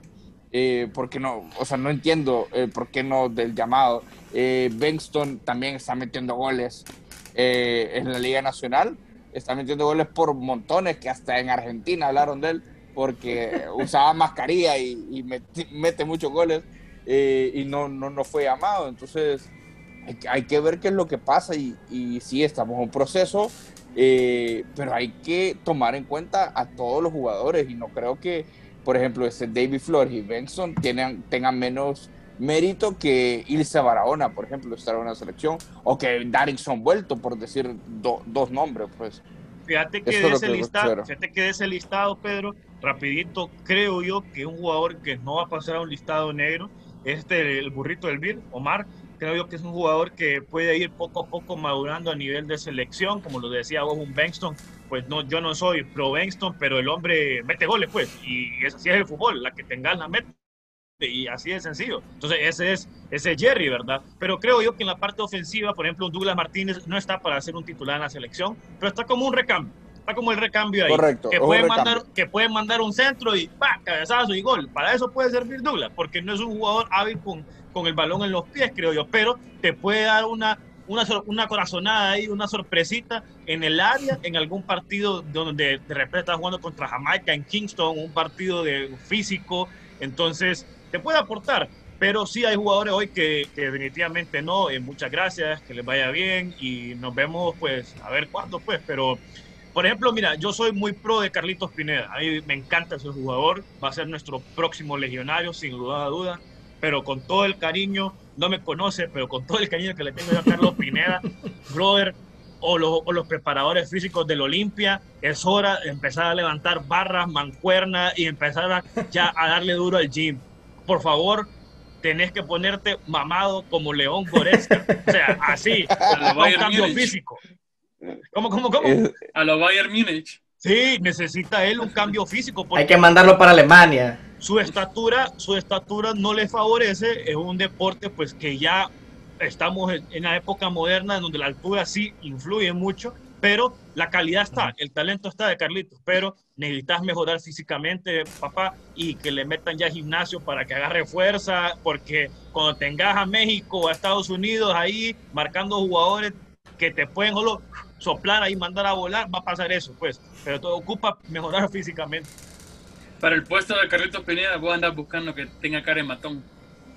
[SPEAKER 4] eh, porque no, o sea, no entiendo eh, por qué no del llamado. Eh, Bengston también está metiendo goles en la Liga Nacional, está metiendo goles por montones, que hasta en Argentina hablaron de él, porque usaba mascarilla y mete muchos goles. Eh, y no, no, no fue llamado. Entonces, hay, que ver qué es lo que pasa y, y sí, estamos en un proceso, eh, pero hay que tomar en cuenta a todos los jugadores y no creo que, por ejemplo, ese David Flores y Benson tengan, tengan menos mérito que Ilse Barahona, por ejemplo, estar en una selección, o que Darinson Vuelto, por decir dos nombres, pues.
[SPEAKER 3] Fíjate que, de ese listado, fíjate que de ese listado, Pedro, rapidito, creo yo que un jugador que no va a pasar a un listado negro este, el burrito del Bir, Omar, creo yo que es un jugador que puede ir poco a poco madurando a nivel de selección, como lo decía vos, un Bengston, pues no, yo no soy pro Bengston, pero el hombre mete goles, pues, y así es el fútbol, la que tengas la meta, y así de sencillo. Entonces, ese es ese Jerry, ¿verdad? Pero creo yo que en la parte ofensiva, por ejemplo, Douglas Martínez no está para ser un titular en la selección, pero está como un recambio está como el recambio ahí.
[SPEAKER 4] Correcto.
[SPEAKER 3] Que puede, mandar, que puede mandar un centro y ¡pa! cabezazo y gol. Para eso puede servir Douglas, porque no es un jugador hábil con, con el balón en los pies, creo yo, pero te puede dar una, una, una corazonada ahí, una sorpresita en el área, en algún partido donde de repente estás jugando contra Jamaica en Kingston, un partido de físico, entonces te puede aportar. Pero sí hay jugadores hoy que, que definitivamente no. Eh, muchas gracias, que les vaya bien y nos vemos pues a ver cuándo pues, pero por ejemplo, mira, yo soy muy pro de Carlitos Pineda. A mí me encanta ese jugador. Va a ser nuestro próximo legionario, sin duda a duda. Pero con todo el cariño, no me conoce, pero con todo el cariño que le tengo a Carlos Pineda, brother, o los, o los, preparadores físicos del Olimpia, es hora de empezar a levantar barras, mancuernas y empezar a, ya a darle duro al gym. Por favor, tenés que ponerte mamado como León Goretzka. O sea, así, un cambio físico. ¿Cómo, cómo, cómo?
[SPEAKER 2] A lo Bayern Múnich.
[SPEAKER 3] Sí, necesita él un cambio físico.
[SPEAKER 1] Hay que mandarlo para Alemania.
[SPEAKER 3] Su estatura, su estatura no le favorece. Es un deporte, pues, que ya estamos en la época moderna en donde la altura sí influye mucho, pero la calidad está, el talento está de Carlitos, pero necesitas mejorar físicamente, papá, y que le metan ya gimnasio para que agarre fuerza, porque cuando tengas a México o a Estados Unidos ahí marcando jugadores que te pueden solo soplar ahí, mandar a volar, va a pasar eso, pues. Pero todo ocupa mejorar físicamente.
[SPEAKER 2] Para el puesto de Carlitos Pineda, voy a andar buscando que tenga cara de matón,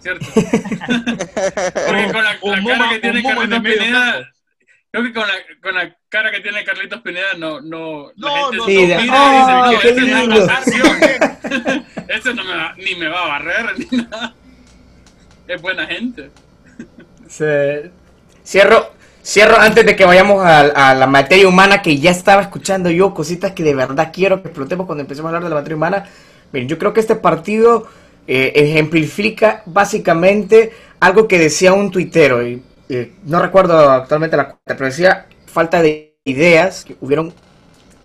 [SPEAKER 2] ¿cierto? Porque con la, cara que tiene Carlitos Pineda, creo que con la, con la cara que tiene Carlitos Pineda, no, no,
[SPEAKER 3] no la gente no, sí, oh,
[SPEAKER 2] dice que este es no me va, ni me va a barrer ni nada. Es buena gente.
[SPEAKER 1] Se... Cierro, Cierro antes de que vayamos a, la materia humana que ya estaba escuchando yo, cositas que de verdad quiero que explotemos cuando empecemos a hablar de la materia humana. Miren, yo creo que este partido eh, ejemplifica básicamente algo que decía un tuitero, y no recuerdo actualmente la cuenta, pero decía falta de ideas, que hubieron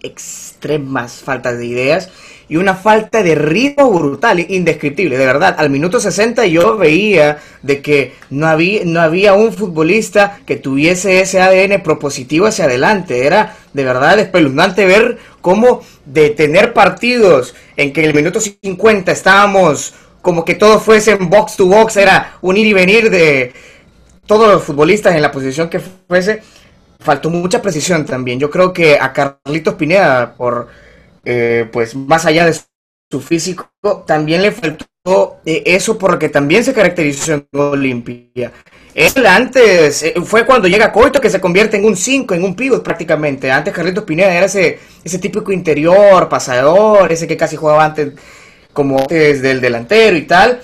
[SPEAKER 1] extremas faltas de ideas y una falta de ritmo brutal, indescriptible, de verdad. Al minuto 60 yo veía de que no había, no había un futbolista que tuviese ese ADN propositivo hacia adelante. Era de verdad espeluznante ver cómo de tener partidos en que en el minuto 50 estábamos como que todo fuese box to box, era un ir y venir de todos los futbolistas en la posición que fuese faltó mucha precisión también. Yo creo que a Carlitos Pineda, por eh, pues más allá de su físico, también le faltó eh, eso porque también se caracterizó en Olimpia. Él antes, eh, fue cuando llega Coito que se convierte en un 5, en un pivot prácticamente. Antes Carlitos Pineda era ese, ese típico interior, pasador, ese que casi jugaba antes como antes del delantero y tal.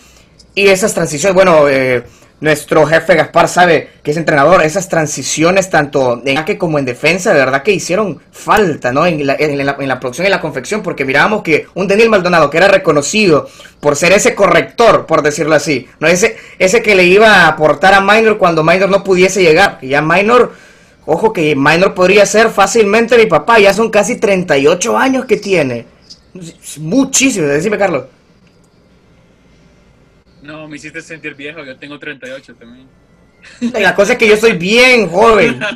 [SPEAKER 1] Y esas transiciones, bueno, eh, nuestro jefe Gaspar sabe que es entrenador, esas transiciones tanto en ataque como en defensa, de verdad que hicieron falta, ¿no? En la, en la, producción y la confección, porque mirábamos que un Daniel Maldonado que era reconocido por ser ese corrector, por decirlo así, no ese, ese que le iba a aportar a Minor cuando Minor no pudiese llegar, que ya Minor, ojo que Minor podría ser fácilmente mi papá, ya son casi 38 años que tiene, muchísimo, decime Carlos.
[SPEAKER 2] No, me hiciste sentir viejo, yo tengo 38 también.
[SPEAKER 1] La cosa es que yo soy bien joven.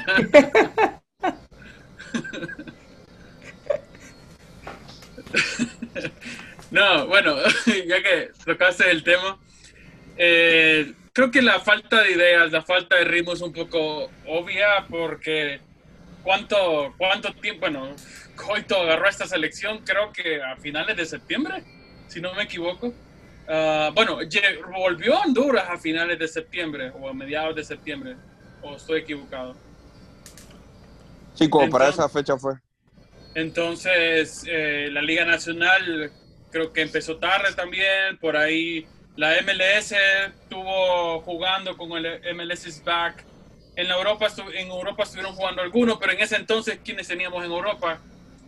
[SPEAKER 2] no, bueno, ya que tocaste el tema, eh, creo que la falta de ideas, la falta de ritmo es un poco obvia porque cuánto, cuánto tiempo, bueno, Coito agarró esta selección, creo que a finales de septiembre, si no me equivoco. Uh, bueno, volvió a Honduras a finales de septiembre o a mediados de septiembre, o estoy equivocado.
[SPEAKER 4] Sí, como para esa fecha fue.
[SPEAKER 2] Entonces, eh, la Liga Nacional creo que empezó tarde también, por ahí la MLS estuvo jugando con el MLS is back. En Europa, en Europa estuvieron jugando algunos, pero en ese entonces, ¿quiénes teníamos en Europa?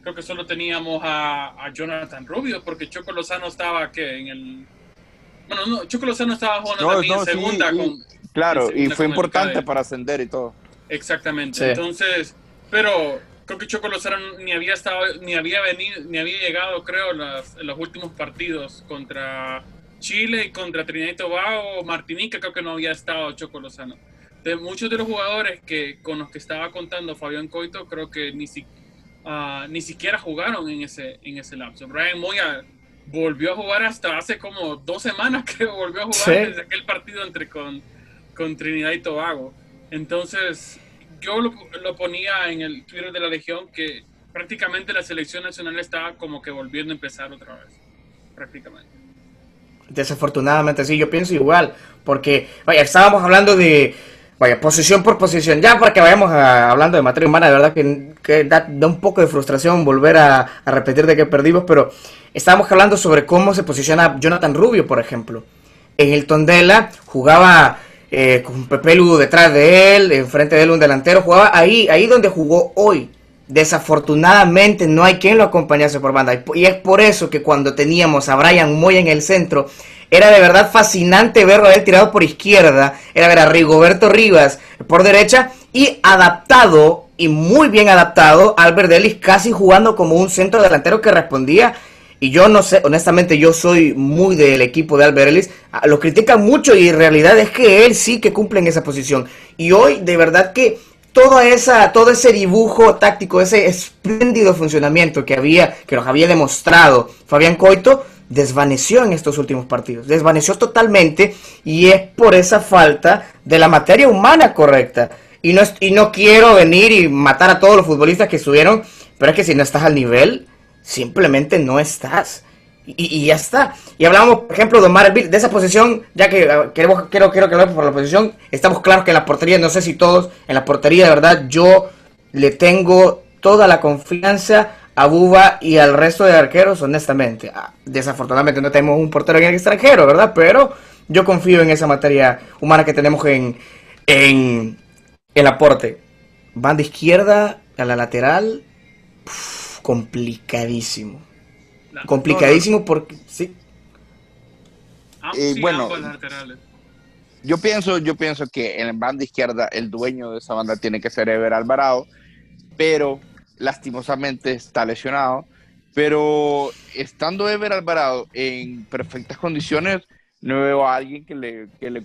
[SPEAKER 2] Creo que solo teníamos a, a Jonathan Rubio, porque Choco Lozano estaba que en el bueno, no, Choco Lozano estaba jugando también en segunda. con,
[SPEAKER 4] claro, y fue importante para ascender y todo.
[SPEAKER 2] Exactamente. Entonces, pero creo que Choco Lozano ni había estado, ni había venido, ni había llegado, creo, en los últimos partidos contra Chile y contra Trinidad y Tobago, Martinica, creo que no había estado Choco Lozano. De muchos de los jugadores que con los que estaba contando Fabián Coito, creo que ni, si, uh, ni siquiera jugaron en ese, en ese lapso. Brian Moya volvió a jugar hasta hace como dos semanas que volvió a jugar desde aquel partido entre con, con Trinidad y Tobago. Entonces, yo lo, lo, ponía en el Twitter de la Legión que prácticamente la selección nacional estaba como que volviendo a empezar otra vez. Prácticamente.
[SPEAKER 1] Desafortunadamente, sí, yo pienso igual. Porque, vaya, estábamos hablando de Vaya, posición por posición. Ya para que vayamos hablando de materia humana, de verdad que, da, un poco de frustración volver a, repetir de que perdimos, pero estábamos hablando sobre cómo se posiciona Jonathan Rubio, por ejemplo. En el Tondela jugaba eh, con Pepe Lu detrás de él, enfrente de él un delantero, jugaba ahí, ahí donde jugó hoy. Desafortunadamente no hay quien lo acompañase por banda. Y es por eso que cuando teníamos a Brian Moy en el centro, era de verdad fascinante verlo haber tirado por izquierda. Era ver a Rigoberto Rivas por derecha y adaptado y muy bien adaptado Albert Ellis casi jugando como un centro delantero que respondía. Y yo no sé, honestamente yo soy muy del equipo de Albert Ellis. Ah, lo critican mucho y en realidad es que él sí que cumple en esa posición. Y hoy de verdad que toda esa, todo ese dibujo táctico, ese espléndido funcionamiento que había, que nos había demostrado Fabián Coito, desvaneció en estos últimos partidos, desvaneció totalmente y es por esa falta de la materia humana correcta. Y no, y no quiero venir y matar a todos los futbolistas que estuvieron, pero es que si no estás al nivel, simplemente no estás. Y, ya está. Y hablamos, por ejemplo, de Omar de esa posición, ya que uh, queremos, quiero, quiero que hablemos por la posición, estamos claros que en la portería, no sé si todos, en la portería de verdad yo le tengo toda la confianza a Buba y al resto de arqueros, honestamente. Ah, desafortunadamente no tenemos un portero en el extranjero, ¿verdad? Pero yo confío en esa materia humana que tenemos en, en el aporte. Banda izquierda, a la lateral, complicadísimo. complicadísimo porque, sí.
[SPEAKER 4] Y bueno, yo pienso, yo pienso que en la banda izquierda el dueño de esa banda tiene que ser Ever Alvarado, pero lastimosamente está lesionado, pero estando Ever Alvarado en perfectas condiciones, no veo a alguien que le, que le,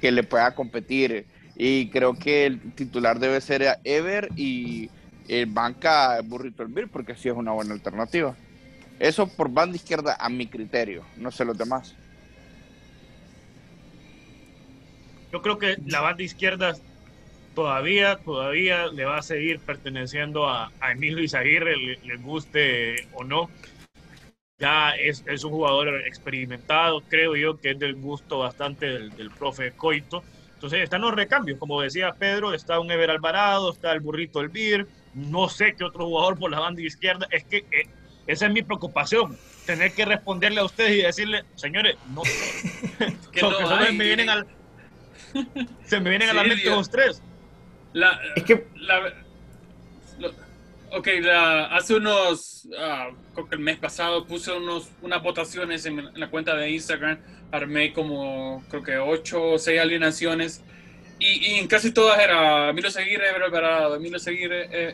[SPEAKER 4] que le pueda competir. Y creo que el titular debe ser Ever y el banca Burrito Elvir, porque así es una buena alternativa. Eso por banda izquierda a mi criterio, no sé los demás.
[SPEAKER 3] Yo creo que la banda izquierda todavía, todavía le va a seguir perteneciendo a, a Emilio Izaguirre, le, guste o no. Ya es, es, un jugador experimentado, creo yo que es del gusto bastante del, del profe Coito. Entonces están los recambios, como decía Pedro, está un Ever Alvarado, está el burrito Elvir, no sé qué otro jugador por la banda izquierda, es que eh, esa es mi preocupación, tener que responderle a ustedes y decirle, señores, no sé, que no me vienen al, se me vienen a la mente los tres.
[SPEAKER 2] La, es que la, ok, hace unos, uh, creo que el mes pasado puse unos, unas votaciones en, en, la cuenta de Instagram, armé como creo que ocho o seis alineaciones y, en casi todas era Emilio Seguir, Ever Alvarado, Emilio Seguir,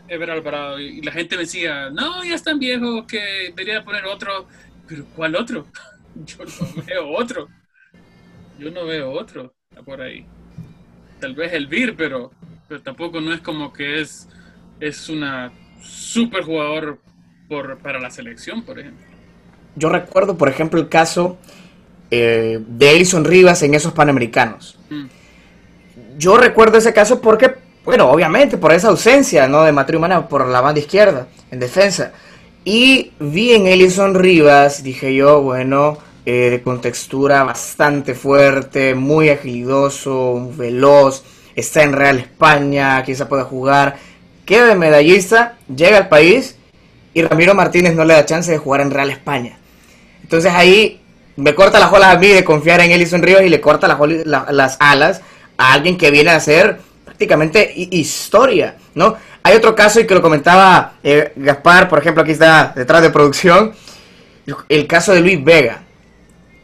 [SPEAKER 2] Ever Alvarado. Y, la gente me decía, no, ya están viejos, que debería poner otro. Pero ¿cuál otro? Yo no veo otro. Yo no veo otro por ahí. Tal vez el Vir, pero, pero tampoco no es como que es, es una super jugador por, para la selección, por ejemplo.
[SPEAKER 1] Yo recuerdo, por ejemplo, el caso eh, de Elison Rivas en esos Panamericanos. Mm yo recuerdo ese caso porque, bueno, obviamente por esa ausencia, ¿no? De matrimonio por la banda izquierda, en defensa. Y vi en Ellison Rivas, dije yo, bueno, eh, con textura bastante fuerte, muy agilidoso, veloz, está en Real España, quizá pueda jugar, queda de medallista, llega al país y Ramiro Martínez no le da chance de jugar en Real España. Entonces ahí me corta las olas a mí de confiar en Ellison Rivas y le corta las alas a alguien que viene a hacer prácticamente historia, ¿no? Hay otro caso y que lo comentaba eh, Gaspar, por ejemplo, aquí está detrás de producción, el caso de Luis Vega,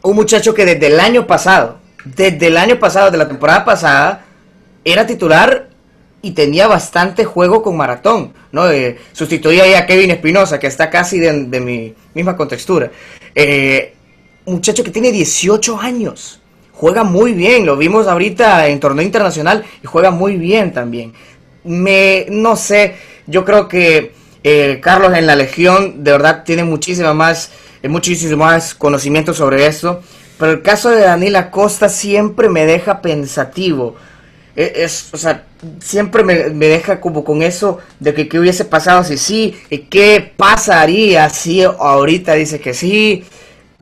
[SPEAKER 1] un muchacho que desde el año pasado, desde el año pasado, de la temporada pasada, era titular y tenía bastante juego con maratón, ¿no? Eh, sustituía a Kevin Espinosa, que está casi de, mi misma contextura. Eh, muchacho que tiene 18 años juega muy bien, lo vimos ahorita en torneo internacional y juega muy bien también. Me, no sé, yo creo que eh, Carlos en la Legión de verdad tiene muchísima más, muchísimo más conocimiento sobre eso, pero el caso de Daniel Acosta siempre me deja pensativo. E, es, o sea, siempre me, deja como con eso de que qué hubiese pasado si sí, qué pasaría si ahorita dice que sí,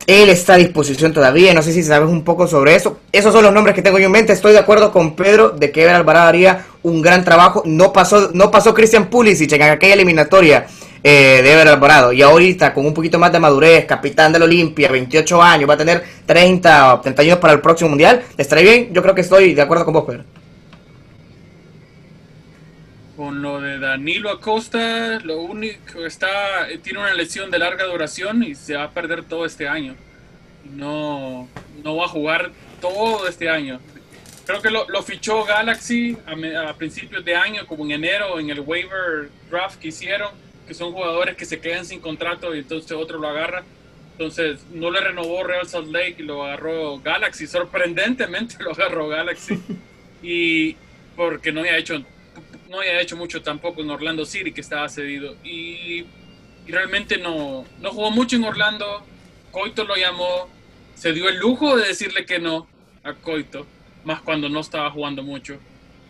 [SPEAKER 1] él está a disposición todavía, no sé si sabes un poco sobre eso. Esos son los nombres que tengo yo en mente. Estoy de acuerdo con Pedro de que Ever Alvarado haría un gran trabajo. No pasó, no pasó Christian Pulisic en aquella eliminatoria eh, de Ever Alvarado. Y ahorita, con un poquito más de madurez, capitán del Olimpia, 28 años, va a tener 30 o 31 para el próximo mundial. ¿Estaría bien? Yo creo que estoy de acuerdo con vos, Pedro
[SPEAKER 2] con lo de Danilo Acosta, lo único está, tiene una lesión de larga duración y se va a perder todo este año. No, no va a jugar todo este año. Creo que lo, fichó Galaxy a, principios de año, como en enero, en el waiver draft que hicieron, que son jugadores que se quedan sin contrato y entonces otro lo agarra. Entonces no le renovó Real Salt Lake y lo agarró Galaxy. Sorprendentemente lo agarró Galaxy. Y porque no había hecho no había hecho mucho tampoco en Orlando City, que estaba cedido. Y, realmente no, no jugó mucho en Orlando. Coito lo llamó, se dio el lujo de decirle que no a Coito, más cuando no estaba jugando mucho.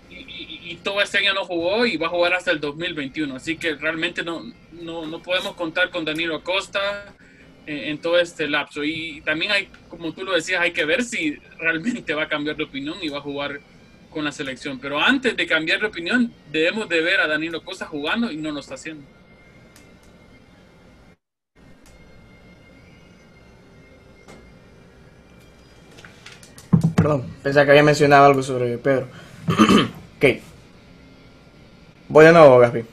[SPEAKER 2] Y, todo este año no jugó y va a jugar hasta el 2021. Así que realmente no, no, podemos contar con Danilo Acosta en, en, todo este lapso. Y también hay, como tú lo decías, hay que ver si realmente va a cambiar de opinión y va a jugar con la selección. Pero antes de cambiar de opinión, debemos de ver a Danilo Costa jugando y no lo está haciendo.
[SPEAKER 1] Perdón, pensaba que había mencionado algo sobre Pedro. ok. Voy de nuevo, Gaspi.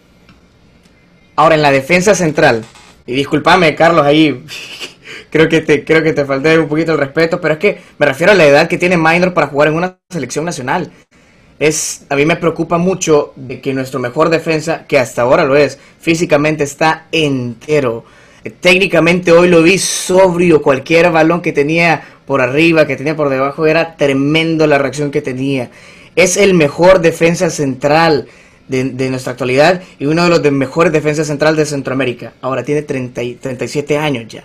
[SPEAKER 1] Ahora, en la defensa central, y discúlpame, Carlos, ahí creo que te creo que te falté un poquito el respeto, pero es que me refiero a la edad que tiene Minor para jugar en una selección nacional. es, a mí me preocupa mucho de que nuestro mejor defensa, que hasta ahora lo es, físicamente está entero. Técnicamente hoy lo vi sobrio, cualquier balón que tenía por arriba, que tenía por debajo, era tremendo la reacción que tenía. Es el mejor defensa central de, nuestra actualidad y uno de los mejores defensas central de Centroamérica. Ahora tiene 30, 37 años ya.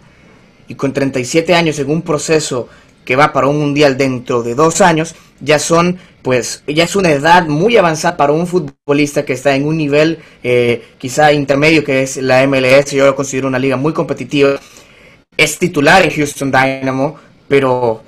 [SPEAKER 1] Y con 37 años en un proceso que va para un mundial dentro de dos años, ya son, pues, ya es una edad muy avanzada para un futbolista que está en un nivel eh, quizá intermedio, que es la MLS. Yo lo considero una liga muy competitiva. Es titular en Houston Dynamo, pero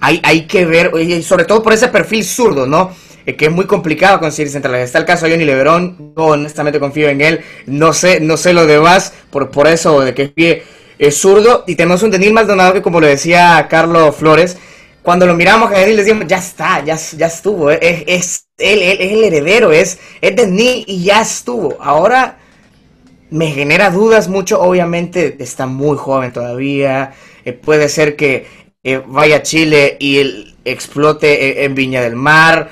[SPEAKER 1] hay, hay que ver, sobre todo por ese perfil zurdo, ¿no? Eh, que es muy complicado conseguir centrales. Está el caso de Johnny Leverón, yo honestamente confío en él. No sé, no sé lo demás, por, por eso de que es zurdo. Y tenemos un Denil Maldonado que, como lo decía Carlos Flores, cuando lo miramos a Denil decíamos, ya está, ya, ya estuvo. Es, es, él, es el heredero, es, es Denil y ya estuvo. Ahora me genera dudas mucho. Obviamente está muy joven todavía. Eh, puede ser que eh, vaya a Chile y él explote en Viña del Mar.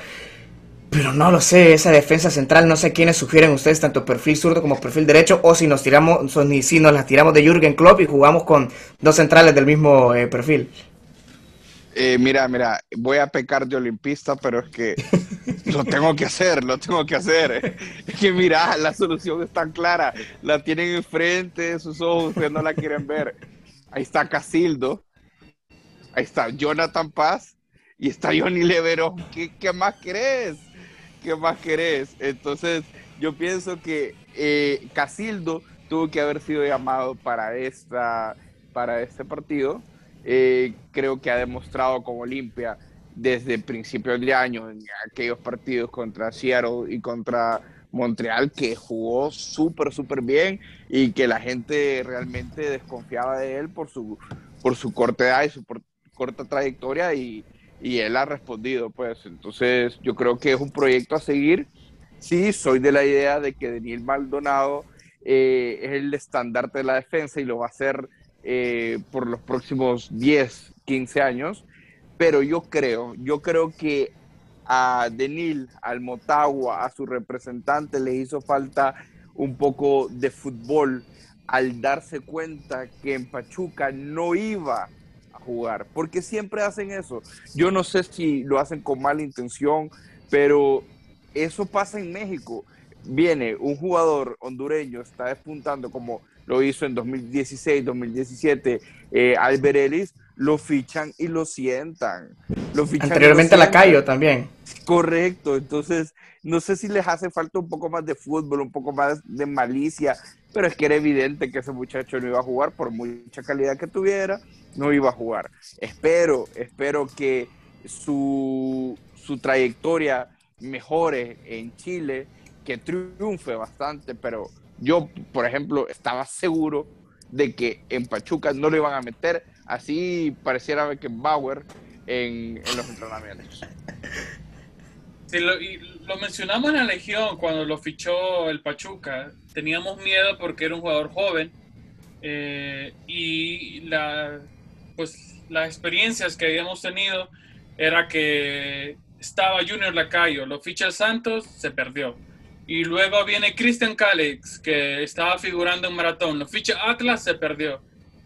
[SPEAKER 1] Pero no lo sé, esa defensa central, no sé quiénes sugieren ustedes, tanto perfil zurdo como perfil derecho, o si nos tiramos, si nos las tiramos de Jürgen Klopp y jugamos con dos centrales del mismo eh, perfil.
[SPEAKER 4] Eh, mira, mira, voy a pecar de olimpista, pero es que lo tengo que hacer, lo tengo que hacer. Es que mira, la solución es tan clara, la tienen enfrente de sus ojos, ustedes no la quieren ver. Ahí está Casildo, ahí está Jonathan Paz y está Johnny Leverón. ¿Qué, qué más crees? ¿Qué más querés? Entonces, yo pienso que eh, Casildo tuvo que haber sido llamado para, esta, para este partido. Eh, creo que ha demostrado con Olimpia desde principios de año, en aquellos partidos contra Seattle y contra Montreal, que jugó súper, súper bien y que la gente realmente desconfiaba de él por su, por su corta edad y su corta trayectoria y, y él ha respondido, pues. Entonces, yo creo que es un proyecto a seguir. Sí, soy de la idea de que Daniel Maldonado eh, es el estandarte de la defensa y lo va a hacer eh, por los próximos 10, 15 años. Pero yo creo, yo creo que a Denil, al Motagua, a su representante le hizo falta un poco de fútbol al darse cuenta que en Pachuca no iba jugar, porque siempre hacen eso. Yo no sé si lo hacen con mala intención, pero eso pasa en México. Viene un jugador hondureño, está despuntando como lo hizo en 2016, 2017, eh, Albert Ellis, lo fichan y lo sientan. Lo
[SPEAKER 1] fichan Anteriormente a la Cayo también.
[SPEAKER 4] Correcto, entonces no sé si les hace falta un poco más de fútbol, un poco más de malicia, pero es que era evidente que ese muchacho no iba a jugar por mucha calidad que tuviera, no iba a jugar. Espero, espero que su, su trayectoria mejore en Chile, que triunfe bastante, pero yo, por ejemplo, estaba seguro de que en Pachuca no lo iban a meter, así pareciera que Bauer en, en los entrenamientos.
[SPEAKER 2] Lo mencionamos en la Legión cuando lo fichó el Pachuca. Teníamos miedo porque era un jugador joven eh, y la, pues, las experiencias que habíamos tenido era que estaba Junior Lacayo, lo ficha el Santos, se perdió. Y luego viene Christian Calix, que estaba figurando en maratón, lo ficha Atlas, se perdió.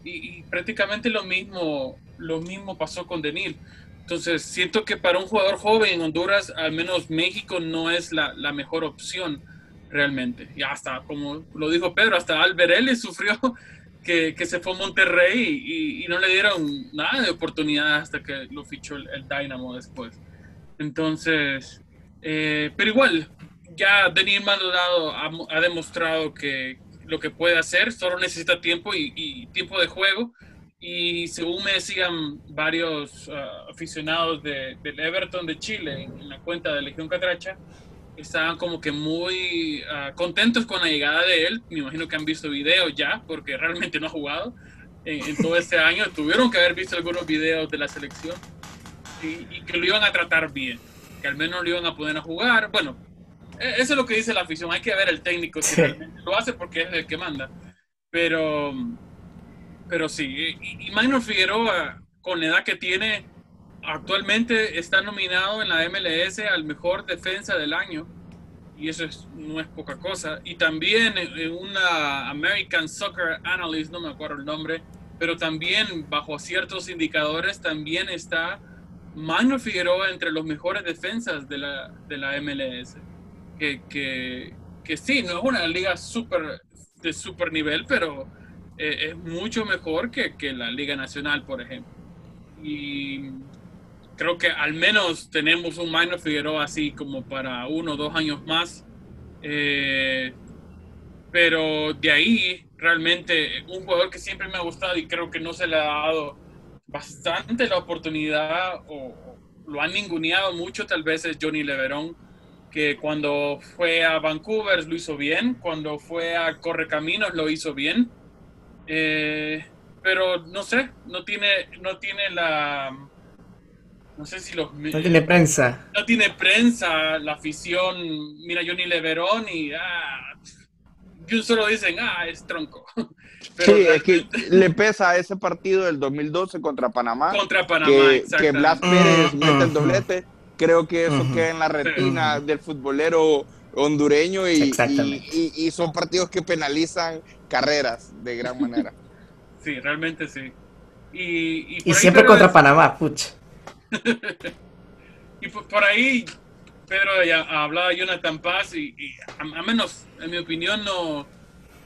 [SPEAKER 2] Y, prácticamente lo mismo, lo mismo pasó con Denil. Entonces, siento que para un jugador joven en Honduras, al menos México no es la, mejor opción realmente. Y hasta, como lo dijo Pedro, hasta Alberelli sufrió que, que, se fue a Monterrey y, no le dieron nada de oportunidad hasta que lo fichó el, el Dynamo después. Entonces, eh, pero igual, ya Denis Maldonado ha, ha, demostrado que lo que puede hacer, solo necesita tiempo y, tiempo de juego y según me decían varios uh, aficionados de, del Everton de Chile en, la cuenta de Legión Catracha, estaban como que muy uh, contentos con la llegada de él. Me imagino que han visto videos ya, porque realmente no ha jugado en, todo este año. Tuvieron que haber visto algunos videos de la selección y, y, que lo iban a tratar bien, que al menos lo iban a poder jugar. Bueno, eso es lo que dice la afición. Hay que ver el técnico si realmente lo hace porque es el que manda. Pero pero sí, y, y Minor Figueroa, con la edad que tiene, actualmente está nominado en la MLS al mejor defensa del año y eso no es poca cosa. Y también en una American Soccer Analyst, no me acuerdo el nombre, pero también bajo ciertos indicadores también está Magno Figueroa entre los mejores defensas de la, de la MLS. Que, que, que sí, no es una liga super, de super nivel, pero eh, es mucho mejor que, que la Liga Nacional, por ejemplo. Y creo que al menos tenemos un Magno Figueroa así como para uno o dos años más. Eh, pero de ahí, realmente, un jugador que siempre me ha gustado y creo que no se le ha dado bastante la oportunidad o, lo han ninguneado mucho, tal vez es Johnny Leverón, que cuando fue a Vancouver lo hizo bien, cuando fue a Correcaminos lo hizo bien. Eh, pero no sé, no tiene, no tiene la, no sé si los...
[SPEAKER 1] No tiene prensa.
[SPEAKER 2] No tiene prensa, la afición, mira Johnny Leverón y... Ah, solo dicen, ah, es tronco.
[SPEAKER 4] sí, es que le pesa a ese partido del 2012 contra Panamá.
[SPEAKER 2] Contra Panamá,
[SPEAKER 4] que, que Blas Pérez mete el doblete. Creo que eso queda en la retina del futbolero hondureño y, y, son partidos que penalizan carreras de gran manera.
[SPEAKER 2] Sí, realmente sí. Y,
[SPEAKER 1] y siempre contra Panamá, pucha.
[SPEAKER 2] y por, ahí, Pedro ya hablaba de Jonathan Paz y, a, menos, en mi opinión, no,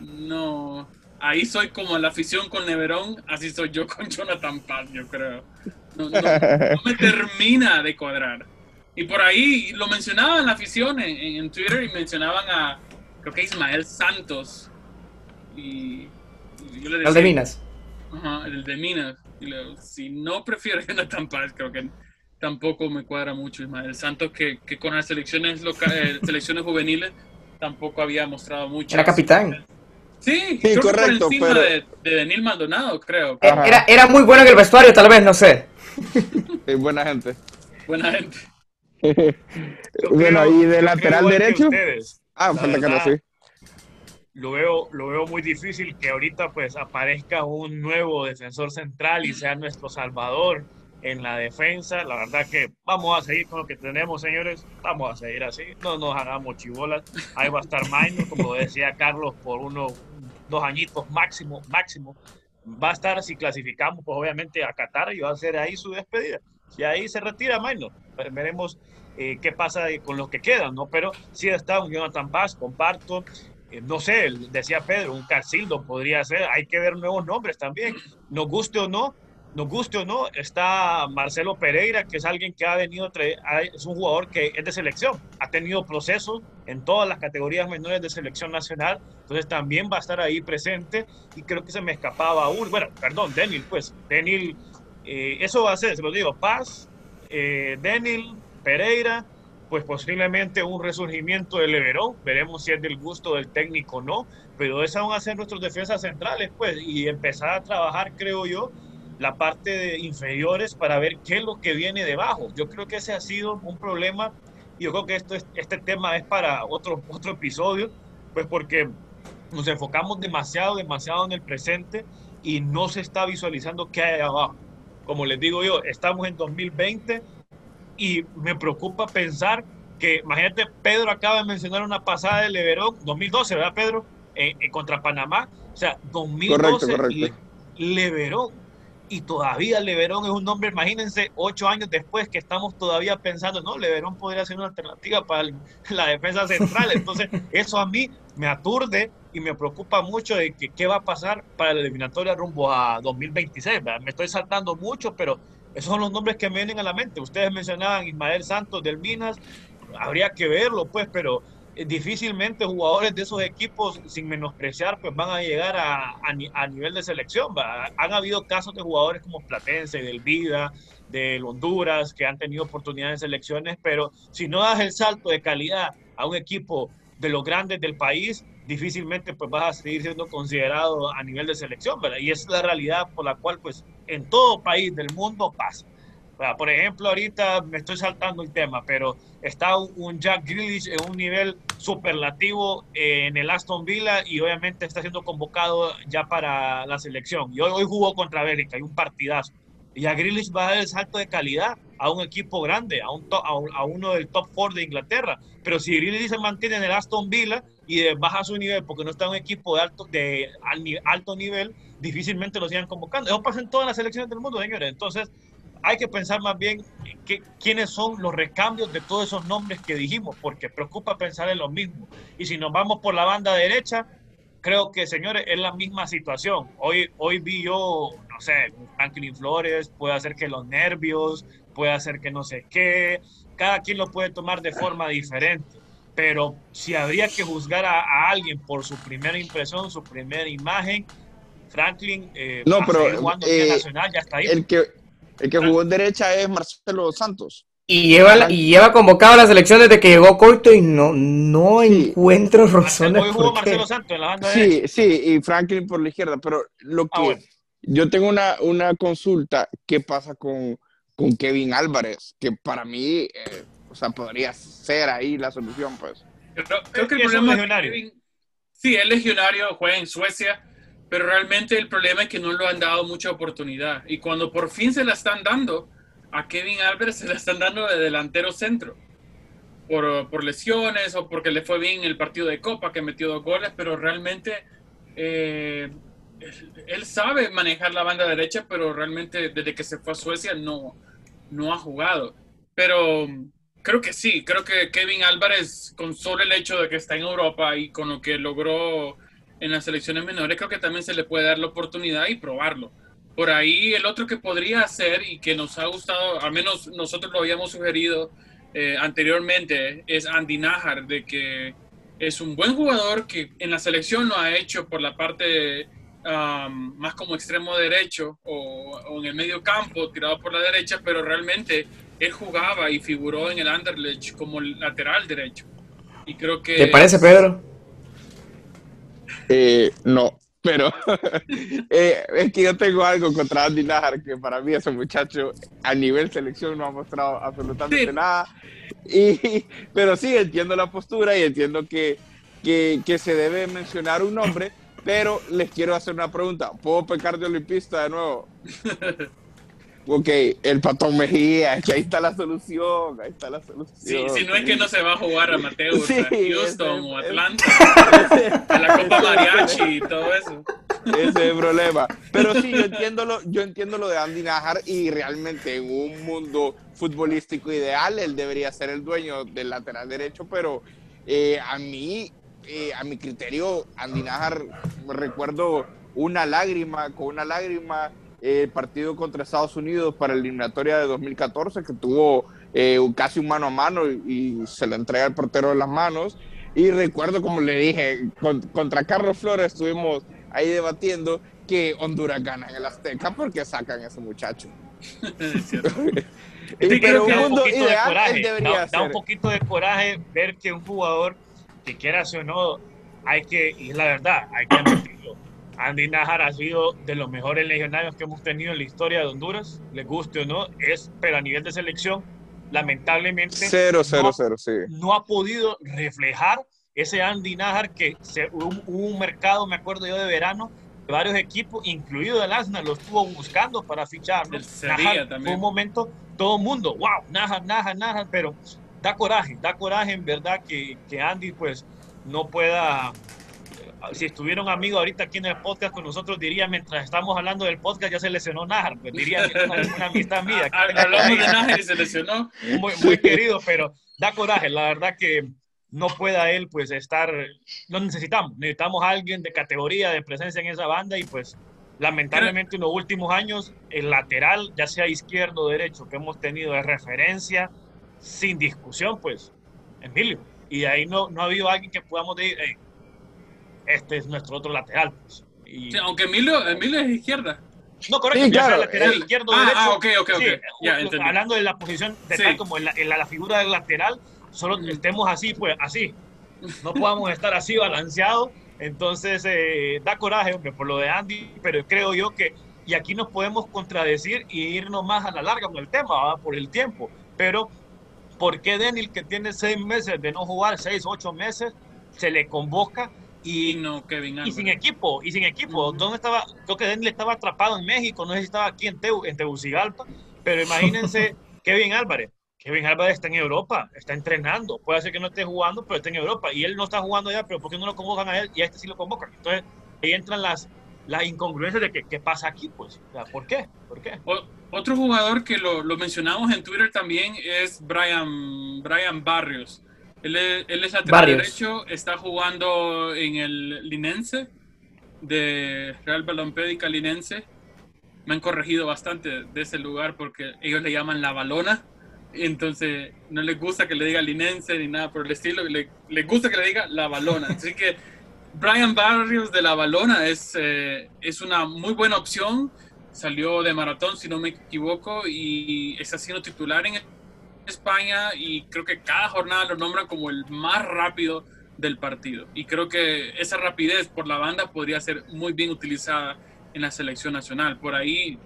[SPEAKER 2] no, ahí soy como la afición con Neverón, así soy yo con Jonathan Paz, yo creo. No, me termina de cuadrar. Y por ahí lo mencionaban la afición en, Twitter y mencionaban a, creo que Ismael Santos. Y,
[SPEAKER 1] yo le decía, el de Minas.
[SPEAKER 2] Ajá, el de Minas si no prefiero Jonathan Paz, creo que tampoco me cuadra mucho Ismael Santos, que, que con las selecciones locales, eh, selecciones juveniles tampoco había mostrado mucho.
[SPEAKER 1] Era capitán.
[SPEAKER 2] Sí, correcto. por encima de, de Daniel Maldonado, creo.
[SPEAKER 1] Era, era muy bueno en el vestuario, tal vez, no sé.
[SPEAKER 4] buena gente.
[SPEAKER 2] Buena gente.
[SPEAKER 4] bueno, y de lateral derecho. Ah, falta que sí
[SPEAKER 3] lo veo, lo veo muy difícil que ahorita pues aparezca un nuevo defensor central y sea nuestro salvador en la defensa. La verdad que vamos a seguir con lo que tenemos, señores. Vamos a seguir así. No nos hagamos chibolas. Ahí va a estar Maino, como decía Carlos, por unos dos añitos máximo, máximo. Va a estar, si clasificamos, pues obviamente a Qatar y va a ser ahí su despedida. Si ahí se retira pues, veremos eh, qué pasa con los que quedan, ¿no? Pero sí está un Jonathan Paz, comparto. Eh, no sé, decía Pedro, un Casildo podría ser, hay que ver nuevos nombres también, nos guste o no, nos guste o no, está Marcelo Pereira, que es alguien que ha venido, es un jugador que es de selección, ha tenido procesos en todas las categorías menores de selección nacional, entonces también va a estar ahí presente y creo que se me escapaba aún, bueno, perdón, Denil, pues, Denil, eh, eso va a ser, se lo digo, Paz, eh, Denil, Pereira, pues posiblemente un resurgimiento del Leverón. Veremos si es del gusto del técnico o no, pero esas van a ser nuestros defensas centrales, pues, y empezar a trabajar, creo yo, la parte de inferiores para ver qué es lo que viene debajo. Yo creo que ese ha sido un problema y yo creo que esto este tema es para otro, otro episodio, pues porque nos enfocamos demasiado, demasiado en el presente y no se está visualizando qué hay abajo. Como les digo yo, estamos en 2020 y me preocupa pensar que, imagínate, Pedro acaba de mencionar una pasada de Leverón, 2012, ¿verdad, Pedro? contra Panamá. O sea, 2012, correcto, Leverón. Y todavía Leverón es un nombre, imagínense, ocho años después que estamos todavía pensando, no, Leverón podría ser una alternativa para la defensa central. Entonces, eso a mí me aturde y me preocupa mucho de que, qué va a pasar para la eliminatoria rumbo a 2026. Me estoy saltando mucho, pero esos son los nombres que me vienen a la mente. Ustedes mencionaban Ismael Santos del Minas, habría que verlo, pues, pero eh, difícilmente jugadores de esos equipos, sin menospreciar, pues van a llegar a, a, nivel de selección. Han habido casos de jugadores como Platense, del Vida, del Honduras, que han tenido oportunidades en selecciones, pero si no das el salto de calidad a un equipo de los grandes del país, difícilmente pues vas a seguir siendo considerado a nivel de selección, ¿verdad? Y es la realidad por la cual pues en todo país del mundo pasa. Por ejemplo, ahorita me estoy saltando el tema, pero está un Jack Grealish en un nivel superlativo en el Aston Villa y obviamente está siendo convocado ya para la selección. Y hoy, jugó contra Bélgica, hay un partidazo. Y a Grealish va a dar el salto de calidad a un equipo grande, a, un a, uno del top 4 de Inglaterra. Pero si Grealish se mantiene en el Aston Villa y baja su nivel porque no está un equipo de alto, de alto nivel, difícilmente lo sigan convocando. Eso pasa en todas las selecciones del mundo, señores. Entonces, hay que pensar más bien que, quiénes son los recambios de todos esos nombres que dijimos, porque preocupa pensar en lo mismo. Y si nos vamos por la banda derecha, creo que, señores, es la misma situación. Hoy, hoy vi yo, no sé, Franklin Flores, puede hacer que los nervios, puede hacer que no sé qué, cada quien lo puede tomar de forma diferente. Pero si habría que juzgar a, alguien por su primera impresión, su primera imagen, Franklin,
[SPEAKER 4] eh, no, pero eh, nacional, ya está ahí. El que, el que jugó en derecha es Marcelo Santos.
[SPEAKER 1] Y lleva, y lleva convocado a la selección desde que llegó Coito y no, no encuentro razones. Hoy jugó Marcelo
[SPEAKER 4] Santos en la banda Sí, sí, y Franklin por la izquierda, pero lo ah, que yo tengo una, una consulta, ¿qué pasa con, con Kevin Álvarez? Que para mí, eh, o sea, podría ser ahí la solución, pues.
[SPEAKER 2] Creo, que el problema es Kevin, sí, es legionario, juega en Suecia, pero realmente el problema es que no lo han dado mucha oportunidad. Y cuando por fin se la están dando, a Kevin Álvarez se le están dando de delantero centro. Por, por, lesiones o porque le fue bien el partido de Copa que metió dos goles, pero realmente eh, él sabe manejar la banda derecha, pero realmente desde que se fue a Suecia no, no ha jugado. Pero creo que sí, creo que Kevin Álvarez, con solo el hecho de que está en Europa y con lo que logró en las selecciones menores, creo que también se le puede dar la oportunidad y probarlo. Por ahí el otro que podría hacer y que nos ha gustado, al menos nosotros lo habíamos sugerido eh, anteriormente, es Andy Najar, de que es un buen jugador que en la selección lo ha hecho por la parte um, más como extremo derecho o, en el medio campo, tirado por la derecha, pero realmente él jugaba y figuró en el Anderlecht como lateral derecho. Y creo que...
[SPEAKER 1] ¿Te parece, Pedro?
[SPEAKER 4] Eh, no, pero eh, es que yo tengo algo contra Andy Najar, que para mí ese muchacho a nivel selección no ha mostrado absolutamente nada. Y, pero sí, entiendo la postura y entiendo que, que, que, se debe mencionar un nombre, pero les quiero hacer una pregunta. ¿Puedo pecar de olimpista de nuevo? Ok, el Patón Mejía, que ahí está la solución, ahí está la solución.
[SPEAKER 2] Sí, si no es que no se va a jugar a Mateo, a Houston o Atlanta, a la Copa Mariachi y todo eso.
[SPEAKER 4] Ese es el problema. Pero sí, yo entiendo lo, yo entiendo lo de Andy Najar y realmente en un mundo futbolístico ideal él debería ser el dueño del lateral derecho, pero eh, a mí, eh, a mi criterio, Andy Najar, recuerdo una lágrima, con una lágrima el partido contra Estados Unidos para la eliminatoria de 2014, que tuvo eh, casi un mano a mano y, se le entrega el portero de las manos. Y recuerdo, como le dije, contra Carlos Flores estuvimos ahí debatiendo que Honduras gana en el Azteca porque sacan a ese muchacho.
[SPEAKER 3] y, pero un mundo ideal debería da, un poquito de coraje ver que un jugador que quiera o no, hay que, y la verdad, hay que Andy Najar ha sido de los mejores legionarios que hemos tenido en la historia de Honduras, le guste o no, es, pero a nivel de selección, lamentablemente
[SPEAKER 4] cero, cero, cero, sí.
[SPEAKER 3] no ha podido reflejar ese Andy Najar que se, hubo, un mercado, me acuerdo yo, de verano, de varios equipos, incluido el Asna, lo estuvo buscando para fichar. Fue un momento, todo el mundo, wow, Najar, Najar, Najar, pero da coraje, da coraje en verdad que, que Andy pues no pueda si estuviera un amigo ahorita aquí en el podcast con nosotros, diría, mientras estamos hablando del podcast, ya se lesionó Najar, pues diría una, amistad mía.
[SPEAKER 2] Hablamos de Najar y se lesionó.
[SPEAKER 3] Muy, muy querido, pero da coraje, la verdad que no pueda él pues estar, lo necesitamos, necesitamos a alguien de categoría, de presencia en esa banda y pues lamentablemente en los últimos años el lateral, ya sea izquierdo o derecho, que hemos tenido de referencia, sin discusión pues, Emilio. Y ahí no, no ha habido alguien que podamos decir, este es nuestro otro lateral. Pues.
[SPEAKER 2] Y... aunque Emilio, Emilio es izquierda.
[SPEAKER 3] No, correcto, sí, claro, lateral izquierdo,
[SPEAKER 2] ah,
[SPEAKER 3] derecho.
[SPEAKER 2] Ah, ok, ok, ok.
[SPEAKER 3] Ya, hablando de la posición de tal como en la, en la, figura del lateral, solo estemos así, pues así. No podamos estar así balanceados. Entonces, eh, da coraje, hombre, por lo de Andy, pero creo yo que, y aquí nos podemos contradecir y irnos más a la larga con el tema, por el tiempo. Pero, ¿por qué Denil, que tiene seis meses de no jugar, seis, ocho meses, se le convoca y,
[SPEAKER 2] no Kevin
[SPEAKER 3] y sin equipo, y sin equipo. ¿Dónde estaba? Creo que Denle estaba atrapado en México, no sé si estaba aquí en, en Tegucigalpa, pero imagínense Kevin Álvarez. Kevin Álvarez está en Europa, está entrenando. Puede ser que no esté jugando, pero está en Europa. Y él no está jugando ya, pero ¿por qué no lo convocan a él? Y a este sí lo convocan. Entonces, ahí entran las, las incongruencias de que, qué pasa aquí, pues. ¿Por qué? ¿Por qué?
[SPEAKER 2] Otro jugador que lo, lo, mencionamos en Twitter también es Brian, Brian Barrios. Él es, él es lateral derecho, está jugando en el Linense de Real Balompédica Linense. Me han corregido bastante de ese lugar porque ellos le llaman la balona. Entonces no les gusta que le diga linense ni nada por el estilo. Le, les gusta que le diga la balona. Así que Brian Barrios de la balona es, eh, es una muy buena opción. Salió de maratón, si no me equivoco, y está siendo titular en España y creo que cada jornada lo nombran como el más rápido del partido. Y creo que esa rapidez por la banda podría ser muy bien utilizada en la selección nacional. Por ahí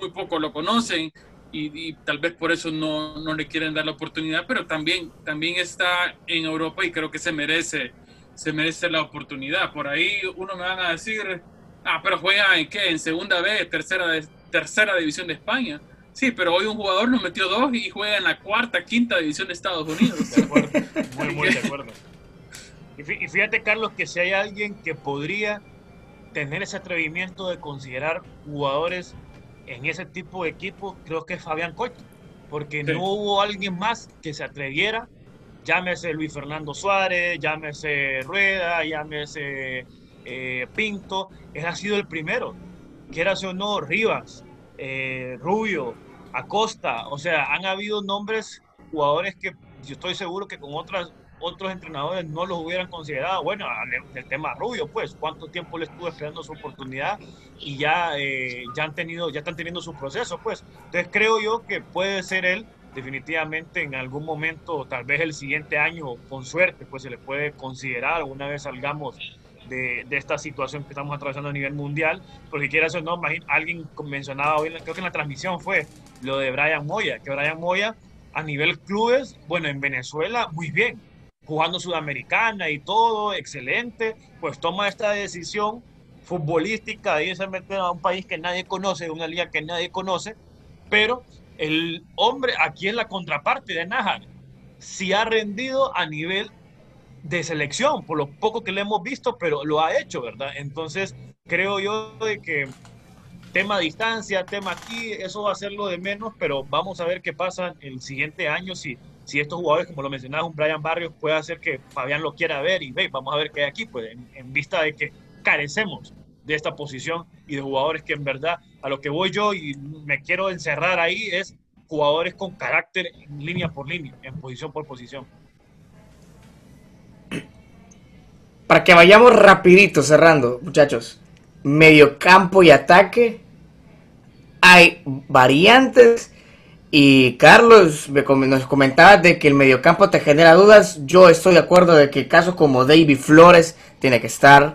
[SPEAKER 2] muy poco lo conocen y, tal vez por eso no, no, le quieren dar la oportunidad, pero también, también está en Europa y creo que se merece, se merece la oportunidad. Por ahí uno me van a decir, ah, pero juega en qué, en segunda B, tercera, de, tercera división de España. Sí, pero hoy un jugador nos metió dos y juega en la cuarta, quinta división de Estados Unidos.
[SPEAKER 3] De acuerdo, muy, muy de acuerdo. Y fíjate, Carlos, que si hay alguien que podría tener ese atrevimiento de considerar jugadores en ese tipo de equipo, creo que es Fabián Coito, porque no hubo alguien más que se atreviera, llámese Luis Fernando Suárez, llámese Rueda, llámese eh, Pinto, él ha sido el primero, quiera o no, Rivas, eh, Rubio, Acosta, o sea, han habido nombres, jugadores que yo estoy seguro que con otras, otros entrenadores no los hubieran considerado. Bueno, el tema Rubio, pues, cuánto tiempo le estuvo esperando su oportunidad y ya, eh, ya han tenido, ya están teniendo su proceso, pues. Entonces creo yo que puede ser él definitivamente en algún momento, tal vez el siguiente año, con suerte, pues se le puede considerar una vez salgamos de, esta situación que estamos atravesando a nivel mundial, porque quieras o no, alguien mencionaba hoy, creo que en la transmisión fue lo de Brian Moya, que Brian Moya a nivel clubes, bueno, en Venezuela, muy bien, jugando Sudamericana y todo, excelente, pues toma esta decisión futbolística de irse a a un país que nadie conoce, una liga que nadie conoce, pero el hombre aquí es la contraparte de Najar, si ha rendido a nivel de selección, por lo poco que le hemos visto, pero lo ha hecho, ¿verdad? Entonces, creo yo de que tema distancia, tema aquí, eso va a ser lo de menos, pero vamos a ver qué pasa el siguiente año si, si estos jugadores, como lo mencionaba, un Brian Barrios puede hacer que Fabián lo quiera ver y ve, vamos a ver qué hay aquí, pues en, vista de que carecemos de esta posición y de jugadores que en verdad a lo que voy yo y me quiero encerrar ahí es jugadores con carácter en línea por línea, en posición por posición.
[SPEAKER 1] Para que vayamos rapidito cerrando, muchachos. Mediocampo y ataque. Hay variantes. Y Carlos nos comentaba de que el mediocampo te genera dudas. Yo estoy de acuerdo de que casos como David Flores tiene que estar.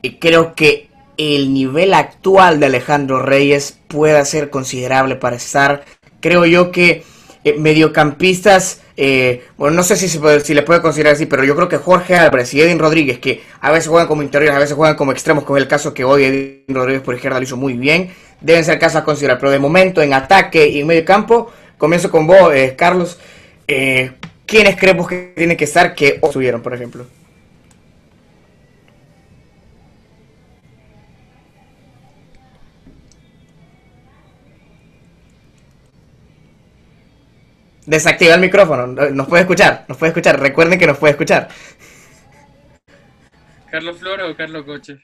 [SPEAKER 1] Y creo que el nivel actual de Alejandro Reyes puede ser considerable para estar. Creo yo que eh, mediocampistas eh, bueno, no sé si, se puede, si le puede considerar así, pero yo creo que Jorge Álvarez y Edwin Rodríguez, que a veces juegan como interiores, a veces juegan como extremos, como es el caso que hoy Edwin Rodríguez por izquierda lo hizo muy bien, deben ser casos a considerar. Pero de momento, en ataque y en medio campo, comienzo con vos, eh, Carlos. Eh, ¿Quiénes creemos que tienen que estar que o subieron, por ejemplo? Desactiva el micrófono. Nos puede escuchar, nos puede escuchar. Recuerden que nos puede escuchar.
[SPEAKER 2] ¿Carlos Flora o Carlos Coche?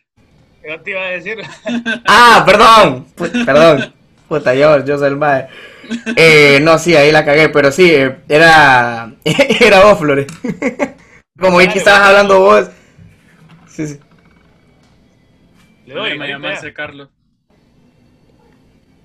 [SPEAKER 3] ¿Qué te iba a decir?
[SPEAKER 1] ah, perdón. perdón. Puta, yo, yo soy el mae. Eh, no, sí, ahí la cagué, pero sí, eh, era, era vos, Flores. Como vi que estabas hablando vos. Sí, sí.
[SPEAKER 2] Le doy, me llamarse Carlos.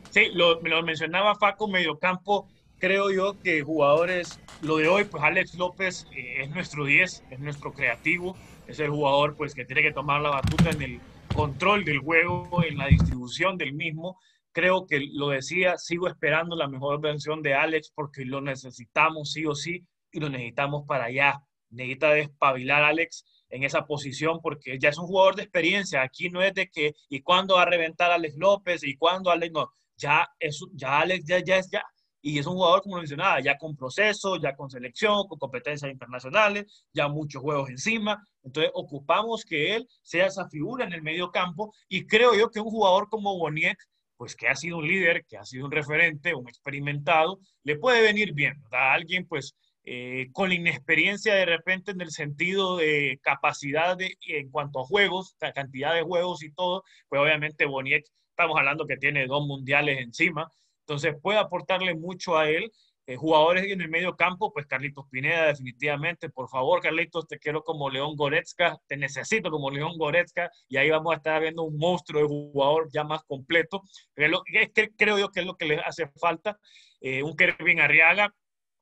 [SPEAKER 3] Sí, lo, lo mencionaba Faco, mediocampo creo yo que jugadores, lo de hoy, pues Alex López eh, es nuestro 10, es nuestro creativo, es el jugador pues que tiene que tomar la batuta en el control del juego, en la distribución del mismo. Creo que lo decía, sigo esperando la mejor versión de Alex porque lo necesitamos sí o sí y lo necesitamos para allá. Necesita despabilar Alex en esa posición porque ya es un jugador de experiencia. Aquí no es de que y cuándo va a reventar a Alex López y cuándo Alex no. Ya, es, ya Alex ya, ya ya. Y es un jugador, como mencionaba, ya con proceso, ya con selección, con competencias internacionales, ya muchos juegos encima. Entonces, ocupamos que él sea esa figura en el medio campo. Y creo yo que un jugador como Boniek, pues que ha sido un líder, que ha sido un referente, un experimentado, le puede venir bien, ¿verdad? Alguien, pues, eh, con inexperiencia de repente en el sentido de capacidad de, en cuanto a juegos, cantidad de juegos y todo, pues obviamente Boniek, estamos hablando que tiene dos mundiales encima, entonces puede aportarle mucho a él. Eh, jugadores en el medio campo, pues Carlitos Pineda definitivamente, por favor Carlitos, te quiero como León Goretzka, te necesito como León Goretzka y ahí vamos a estar viendo un monstruo de jugador ya más completo. Es que creo yo que es lo que le hace falta. Eh, un Kevin Arriaga,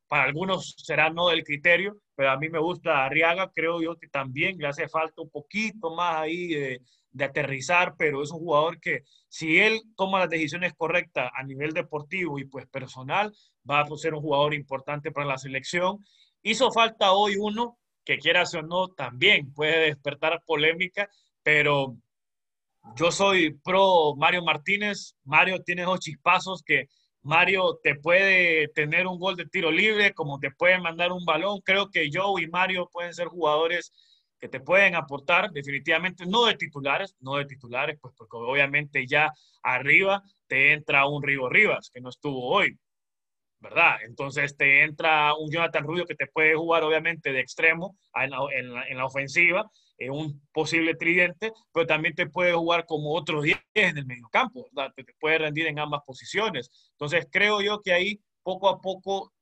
[SPEAKER 3] para algunos será no del criterio, pero a mí me gusta Arriaga, creo yo que también le hace falta un poquito más ahí de, aterrizar, pero es un jugador que si él toma las decisiones correctas a nivel deportivo y pues personal, va a ser un jugador importante para la selección. Hizo falta hoy uno que quiera o no también puede despertar polémica, pero yo soy pro Mario Martínez. Mario tiene dos chispazos que Mario te puede tener un gol de tiro libre, como te puede mandar un balón. Creo que Joe y Mario pueden ser jugadores que te pueden aportar definitivamente, no de titulares, no de titulares, pues porque obviamente ya arriba te entra un Rigo Rivas, que no estuvo hoy, ¿verdad? Entonces te entra un Jonathan Rubio que te puede jugar obviamente de extremo en la, ofensiva, en un posible tridente, pero también te puede jugar como otro 10 en el medio campo, ¿verdad? Te, puede rendir en ambas posiciones. Entonces creo yo que ahí poco a poco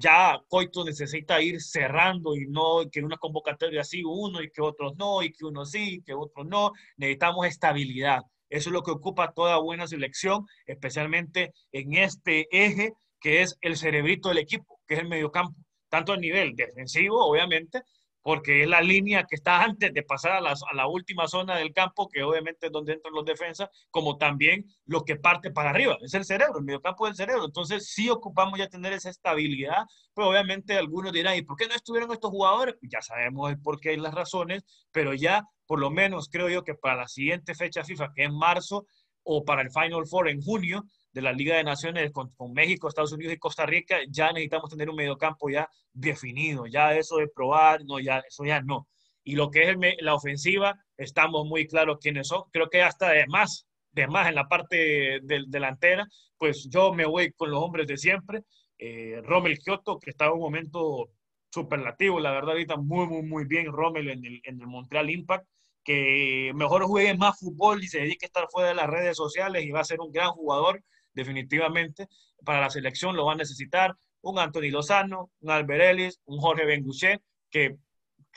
[SPEAKER 3] ya Coito necesita ir cerrando y no que una convocatoria sí uno y que otros no, y que uno sí, y que otros no. Necesitamos estabilidad. Eso es lo que ocupa toda buena selección, especialmente en este eje que es el cerebrito del equipo, que es el mediocampo, tanto a nivel defensivo, obviamente, porque es la línea que está antes de pasar a, la última zona del campo, que obviamente es donde entran los defensas, como también lo que parte para arriba, es el cerebro, el mediocampo del cerebro. Entonces sí ocupamos ya tener esa estabilidad, pero obviamente algunos dirán, ¿y por qué no estuvieron estos jugadores? Pues ya sabemos el por qué y las razones, pero ya por lo menos creo yo que para la siguiente fecha FIFA, que es marzo, o para el Final Four en junio, de la Liga de Naciones con, México, Estados Unidos y Costa Rica, ya necesitamos tener un mediocampo ya definido, ya eso de probar, no, ya eso ya no. Y lo que es la ofensiva, estamos muy claros quiénes son. Creo que hasta de más, de más en la parte delantera, pues yo me voy con los hombres de siempre. Eh, Rommel Kioto, que está en un momento superlativo, la verdad, ahorita muy, muy, muy bien Rommel en el, en el Montreal Impact que mejor juegue más fútbol y se dedique a estar fuera de las redes sociales y va a ser un gran jugador definitivamente. Para la selección lo va a necesitar un Anthony Lozano, un Albert Ellis, un Jorge Benguché, que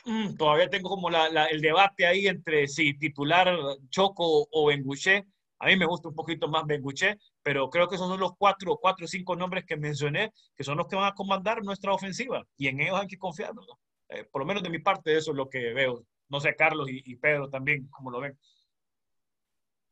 [SPEAKER 3] mm, todavía tengo como el debate ahí entre si titular Choco o Benguché. A mí me gusta un poquito más Benguché, pero creo que son los cuatro, cuatro o cinco nombres que mencioné, que son los que van a comandar nuestra ofensiva, y en ellos hay que confiar. Eh, por lo menos de mi parte, eso es lo que veo. No sé, Carlos y, Pedro también, ¿cómo lo ven?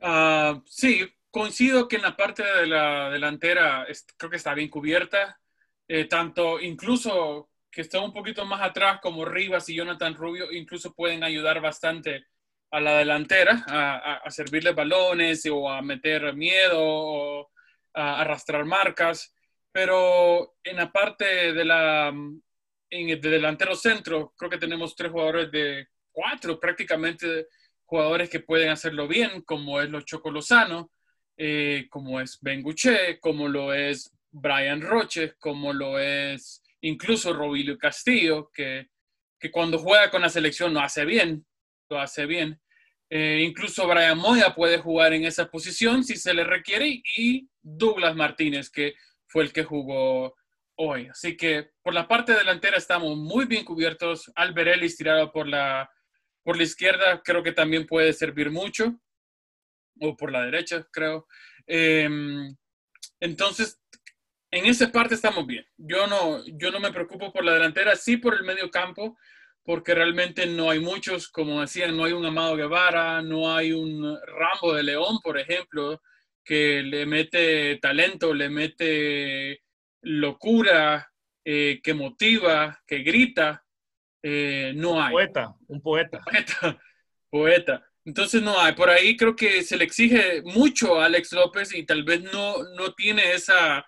[SPEAKER 2] Uh, sí, coincido que en la parte de la delantera creo que está bien cubierta, eh, tanto incluso que está un poquito más atrás como Rivas y Jonathan Rubio, incluso pueden ayudar bastante a la delantera, a, servirle balones o a meter miedo o a arrastrar marcas, pero en la parte de la en el de delantero centro, creo que tenemos tres jugadores de cuatro prácticamente jugadores que pueden hacerlo bien, como es los Choco Lozano, eh, como es Ben Guché, como lo es Brian Roche, como lo es incluso Robilio Castillo, que, que, cuando juega con la selección lo hace bien, lo hace bien. Eh, incluso Brian Moya puede jugar en esa posición si se le requiere y Douglas Martínez, que fue el que jugó hoy. Así que por la parte delantera estamos muy bien cubiertos. Ellis tirado por la, por la izquierda creo que también puede servir mucho o por la derecha, creo. Em, entonces, en esa parte estamos bien. Yo no, yo no me preocupo por la delantera, sí por el medio campo, porque realmente no hay muchos, como decían, no hay un Amado Guevara, no hay un Rambo de León, por ejemplo, que le mete talento, le mete locura, eh, que motiva, que grita. eh, no hay.
[SPEAKER 3] Poeta, un poeta.
[SPEAKER 2] Poeta, poeta. Entonces no hay. Por ahí creo que se le exige mucho a Alex López y tal vez no, no tiene esa,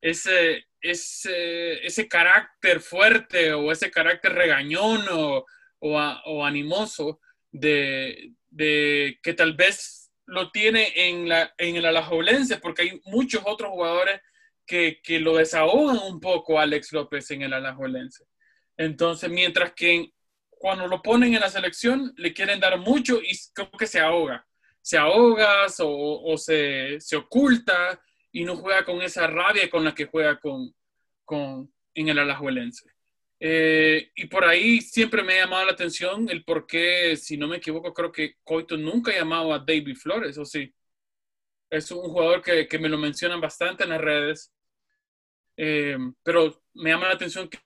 [SPEAKER 2] ese, ese, ese carácter fuerte o ese carácter regañón o, o, animoso de, de, que tal vez lo tiene en, la, en el Alajuelense, porque hay muchos otros jugadores que, que lo desahogan un poco Alex López en el Alajuelense. Entonces, mientras que cuando lo ponen en la selección le quieren dar mucho y creo que se ahoga. Se ahoga o, se, se, oculta y no juega con esa rabia con la que juega con, con, en el Alajuelense. Eh, y por ahí siempre me ha llamado la atención el por qué, si no me equivoco, creo que Coito nunca ha llamado a David Flores, ¿o sí? Es un jugador que, que me lo mencionan bastante en las redes, eh, pero me llama la atención que,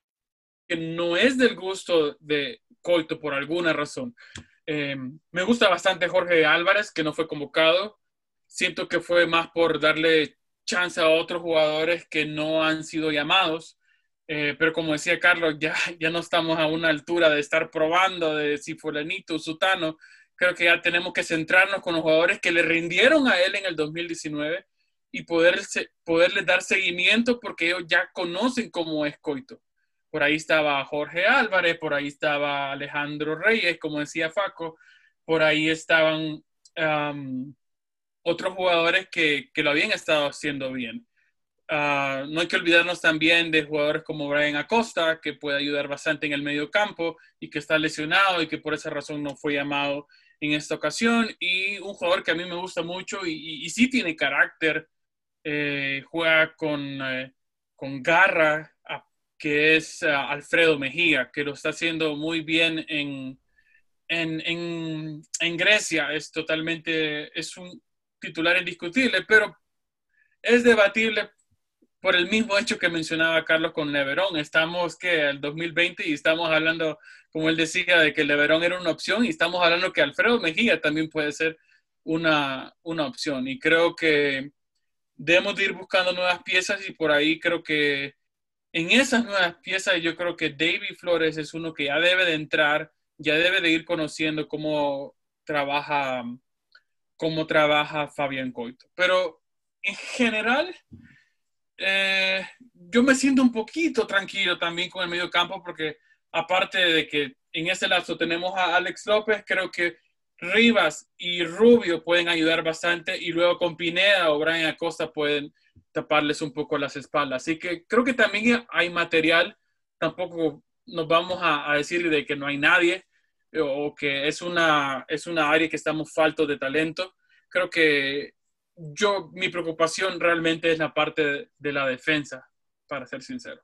[SPEAKER 2] que, no es del gusto de Coito por alguna razón. Eh, me gusta bastante Jorge Álvarez, que no fue convocado. Siento que fue más por darle chance a otros jugadores que no han sido llamados. Eh, pero como decía Carlos, ya, ya no estamos a una altura de estar probando de si fulanito sutano. Creo que ya tenemos que centrarnos con los jugadores que le rindieron a él en el 2019 y poder, poderles dar seguimiento porque ellos ya conocen cómo es Coito. Por ahí estaba Jorge Álvarez, por ahí estaba Alejandro Reyes, como decía Faco, por ahí estaban otros jugadores que, que, lo habían estado haciendo bien. Uh, no hay que olvidarnos también de jugadores como Brian Acosta, que puede ayudar bastante en el medio campo y que está lesionado y que por esa razón no fue llamado en esta ocasión. Y un jugador que a mí me gusta mucho y, y, y sí tiene carácter, eh, juega con, eh, con garra, que es uh, Alfredo Mejía, que lo está haciendo muy bien en, en, en, Grecia. Es totalmente, es un titular indiscutible, pero es debatible por el mismo hecho que mencionaba Carlos con Leverón. Estamos que el 2020 y estamos hablando, como él decía, de que Leverón era una opción y estamos hablando que Alfredo Mejía también puede ser una, una opción. Y creo que debemos de ir buscando nuevas piezas y por ahí creo que en esas nuevas piezas yo creo que David Flores es uno que ya debe de entrar, ya debe de ir conociendo cómo trabaja, cómo trabaja Fabián Coito. Pero en general eh, yo me siento un poquito tranquilo también con el medio campo porque aparte de que en ese lazo tenemos a Alex López, creo que Rivas y Rubio pueden ayudar bastante y luego con Pineda o Brian Acosta pueden taparles un poco las espaldas. Así que creo que también hay material, tampoco nos vamos a, a decir de que no hay nadie o que es una, es una área que estamos faltos de talento. Creo que yo, mi preocupación realmente es la parte de la defensa, para ser sincero.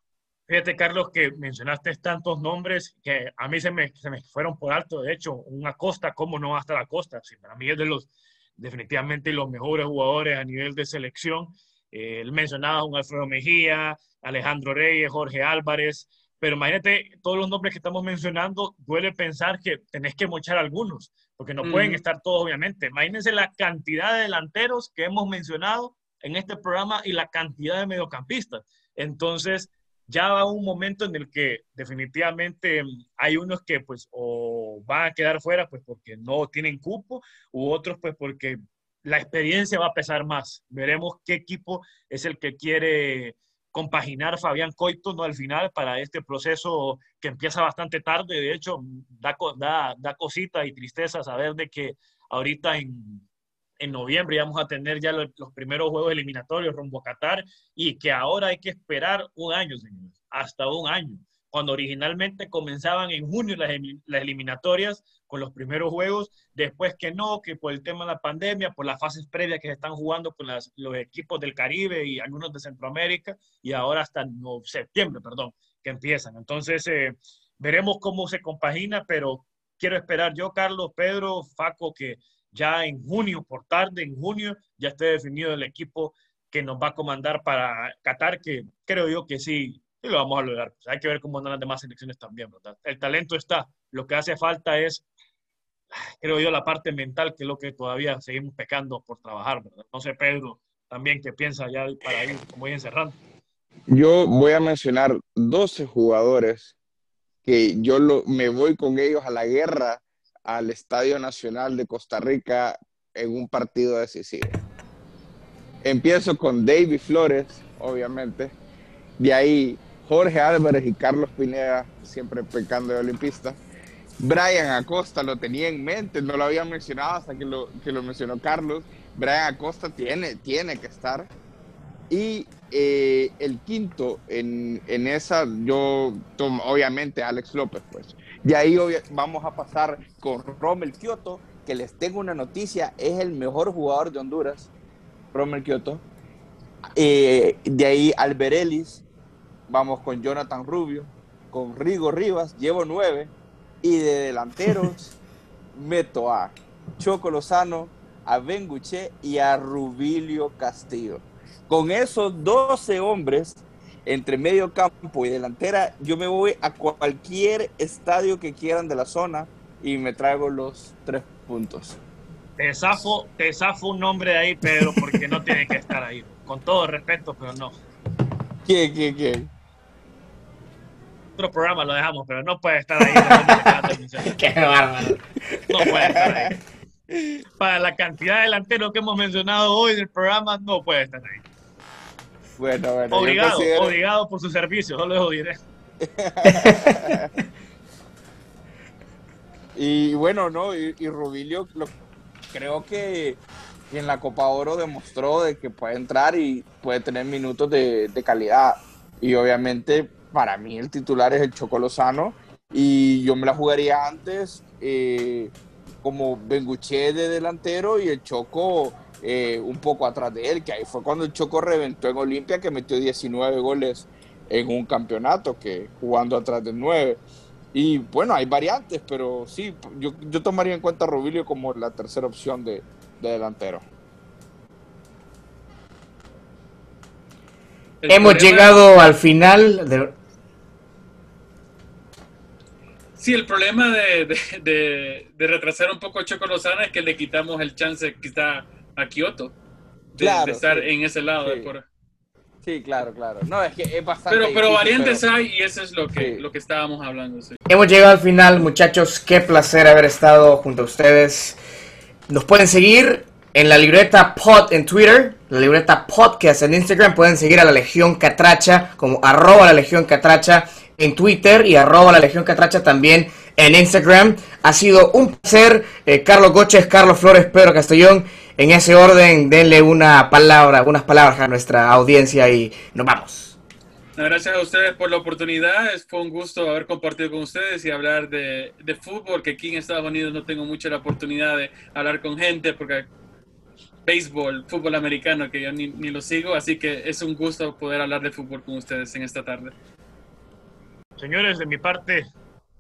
[SPEAKER 3] Fíjate, Carlos, que mencionaste tantos nombres que a mí se me, se me fueron por alto. De hecho, un Acosta, ¿cómo no va a estar Acosta? Sí, para mí es de los definitivamente los mejores jugadores a nivel de selección. Eh, él mencionaba un Alfredo Mejía, Alejandro Reyes, Jorge Álvarez, pero imagínate todos los nombres que estamos mencionando, duele pensar que tenés que mochar algunos, porque no pueden estar todos, obviamente. Imagínense la cantidad de delanteros que hemos mencionado en este programa y la cantidad de mediocampistas. Entonces, ya va un momento en el que definitivamente hay unos que pues o van a quedar fuera pues porque no tienen cupo, u otros pues porque la experiencia va a pesar más. Veremos qué equipo es el que quiere compaginar Fabián Coito ¿no? al final para este proceso que empieza bastante tarde. De hecho, da, da, da cosita y tristeza saber de que ahorita en, en noviembre vamos a tener ya los, los, primeros juegos eliminatorios rumbo a Qatar y que ahora hay que esperar un año, señores, hasta un año cuando originalmente comenzaban en junio las, eliminatorias con los primeros juegos, después que no, que por el tema de la pandemia, por las fases previas que se están jugando con los equipos del Caribe y algunos de Centroamérica, y ahora hasta no, septiembre, perdón, que empiezan. Entonces, eh, veremos cómo se compagina, pero quiero esperar yo, Carlos, Pedro, Faco, que ya en junio, por tarde, en junio, ya esté definido el equipo que nos va a comandar para Qatar, que creo yo que sí y lo vamos a lograr. Pues hay que ver cómo andan las demás selecciones también, ¿verdad? El talento está. Lo que hace falta es, creo yo, la parte mental, que es lo que todavía seguimos pecando por trabajar. No sé, Pedro, también qué piensa ya para ir como ir encerrando.
[SPEAKER 4] Yo voy a mencionar 12 jugadores que yo me voy con ellos a la guerra al Estadio Nacional de Costa Rica en un partido decisivo. Empiezo con David Flores, obviamente. De ahí Jorge Álvarez y Carlos Pineda, siempre pecando de olimpista. Brian Acosta lo tenía en mente, no lo había mencionado hasta que lo, que lo mencionó Carlos. Brian Acosta tiene, tiene que estar. Y eh, el quinto, en, en, esa, yo tomo, obviamente Alex López, pues. De ahí vamos a pasar con Rommel Kioto, que les tengo una noticia, es el mejor jugador de Honduras, Rommel Kioto. Eh, de ahí Alberelis, vamos con Jonathan Rubio, con Rigo Rivas, llevo nueve. Y de delanteros meto a Choco Lozano, a Benguche y a Rubilio Castillo. Con esos 12 hombres entre medio campo y delantera, yo me voy a cualquier estadio que quieran de la zona y me traigo los tres puntos.
[SPEAKER 3] Te zafo, te zafo un nombre de ahí, Pedro, porque no tiene que estar ahí. Con todo respeto, pero no.
[SPEAKER 4] ¿Quién, quién, quién?
[SPEAKER 3] Otro programa lo dejamos, pero no puede estar ahí.
[SPEAKER 1] Qué bárbaro.
[SPEAKER 3] No puede estar ahí. Para la cantidad de delanteros que hemos mencionado hoy del programa, no puede estar ahí.
[SPEAKER 4] Bueno, bueno.
[SPEAKER 3] Obligado, obligado por su servicio, solo lo diré.
[SPEAKER 4] y bueno, ¿no? Y, Rubilio lo, creo que en la Copa Oro demostró de que puede entrar y puede tener minutos de, de calidad. Y obviamente para mí el titular es el Choco Lozano y yo me la jugaría antes eh, como Benguche de delantero y el Choco eh, un poco atrás de él, que ahí fue cuando el Choco reventó en Olimpia, que metió 19 goles en un campeonato, que jugando atrás del 9. Y bueno, hay variantes, pero sí, yo, yo tomaría en cuenta a Rubilio como la tercera opción de, delantero.
[SPEAKER 1] Hemos llegado al final de...
[SPEAKER 2] Sí, el problema de, de, de, retrasar un poco a Choco Lozano es que le quitamos el chance quizá a Kioto de, estar en ese lado
[SPEAKER 4] sí.
[SPEAKER 2] de por...
[SPEAKER 4] Sí, claro, claro. No, es que es bastante.
[SPEAKER 2] Pero, pero variantes pero... hay y eso es lo que, sí. lo que estábamos hablando. Sí.
[SPEAKER 1] Hemos llegado al final, muchachos. Qué placer haber estado junto a ustedes. Nos pueden seguir en la libreta pod en Twitter, la libreta podcast en Instagram. Pueden seguir a la Legión Catracha como arroba la Legión Catracha en Twitter y arroba la Legión Catracha también en Instagram. Ha sido un placer. Eh, Carlos Goches, Carlos Flores, Pedro Castellón. En ese orden, denle una palabra, unas palabras a nuestra audiencia y nos vamos.
[SPEAKER 2] Gracias a ustedes por la oportunidad. Fue un gusto haber compartido con ustedes y hablar de, fútbol, que aquí en Estados Unidos no tengo mucha la oportunidad de hablar con gente porque béisbol, fútbol americano, que yo ni lo sigo, así que es un gusto poder hablar de fútbol con ustedes en esta tarde.
[SPEAKER 3] Señores, de mi parte,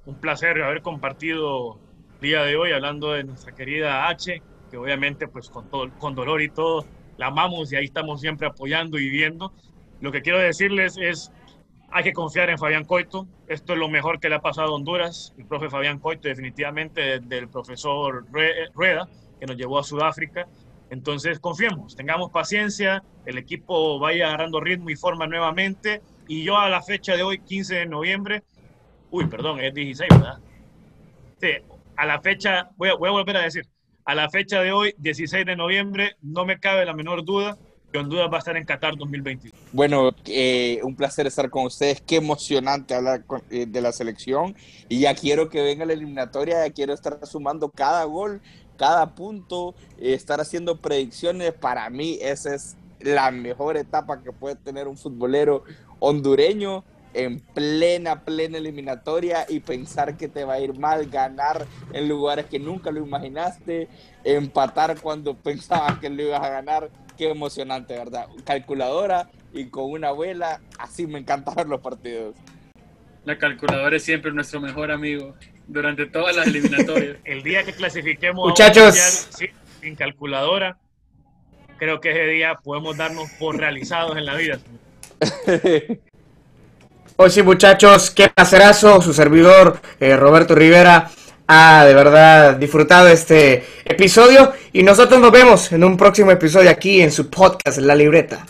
[SPEAKER 3] un placer haber compartido el día de hoy hablando de nuestra querida H, que obviamente pues con, todo, con dolor y todo la amamos y ahí estamos siempre apoyando y viendo. Lo que quiero decirles es, hay que confiar en Fabián Coito, esto es lo mejor que le ha pasado a Honduras, el profe Fabián Coito definitivamente del profesor Rueda, que nos llevó a Sudáfrica. Entonces confiemos, tengamos paciencia, el equipo vaya agarrando ritmo y forma nuevamente y yo a la fecha de hoy, 15 de noviembre, uy, perdón, es 16, ¿verdad? Sí, a la fecha, voy a, voy a volver a decir, a la fecha de hoy, 16 de noviembre, no me cabe la menor duda que Honduras va a estar en Qatar 2022.
[SPEAKER 4] Bueno, eh, un placer estar con ustedes. Qué emocionante hablar con, eh, de la selección. Y ya quiero que venga la eliminatoria, ya quiero estar sumando cada gol, cada punto, eh, estar haciendo predicciones. Para mí, esa es la mejor etapa que puede tener un futbolero hondureño en plena, plena eliminatoria y pensar que te va a ir mal, ganar en lugares que nunca lo imaginaste, empatar cuando pensabas que lo ibas a ganar. Qué emocionante, ¿verdad? Calculadora y con una abuela, así me encanta ver los partidos.
[SPEAKER 2] La calculadora es siempre nuestro mejor amigo durante todas las eliminatorias.
[SPEAKER 3] El día que clasifiquemos
[SPEAKER 1] Muchachos.
[SPEAKER 3] sí, sin calculadora, creo que ese día podemos darnos por realizados en la vida.
[SPEAKER 1] Hoy sí, muchachos, qué placerazo. Su servidor, eh, Roberto Rivera, ha de verdad disfrutado este episodio. Y nosotros nos vemos en un próximo episodio aquí en su podcast, La Libreta.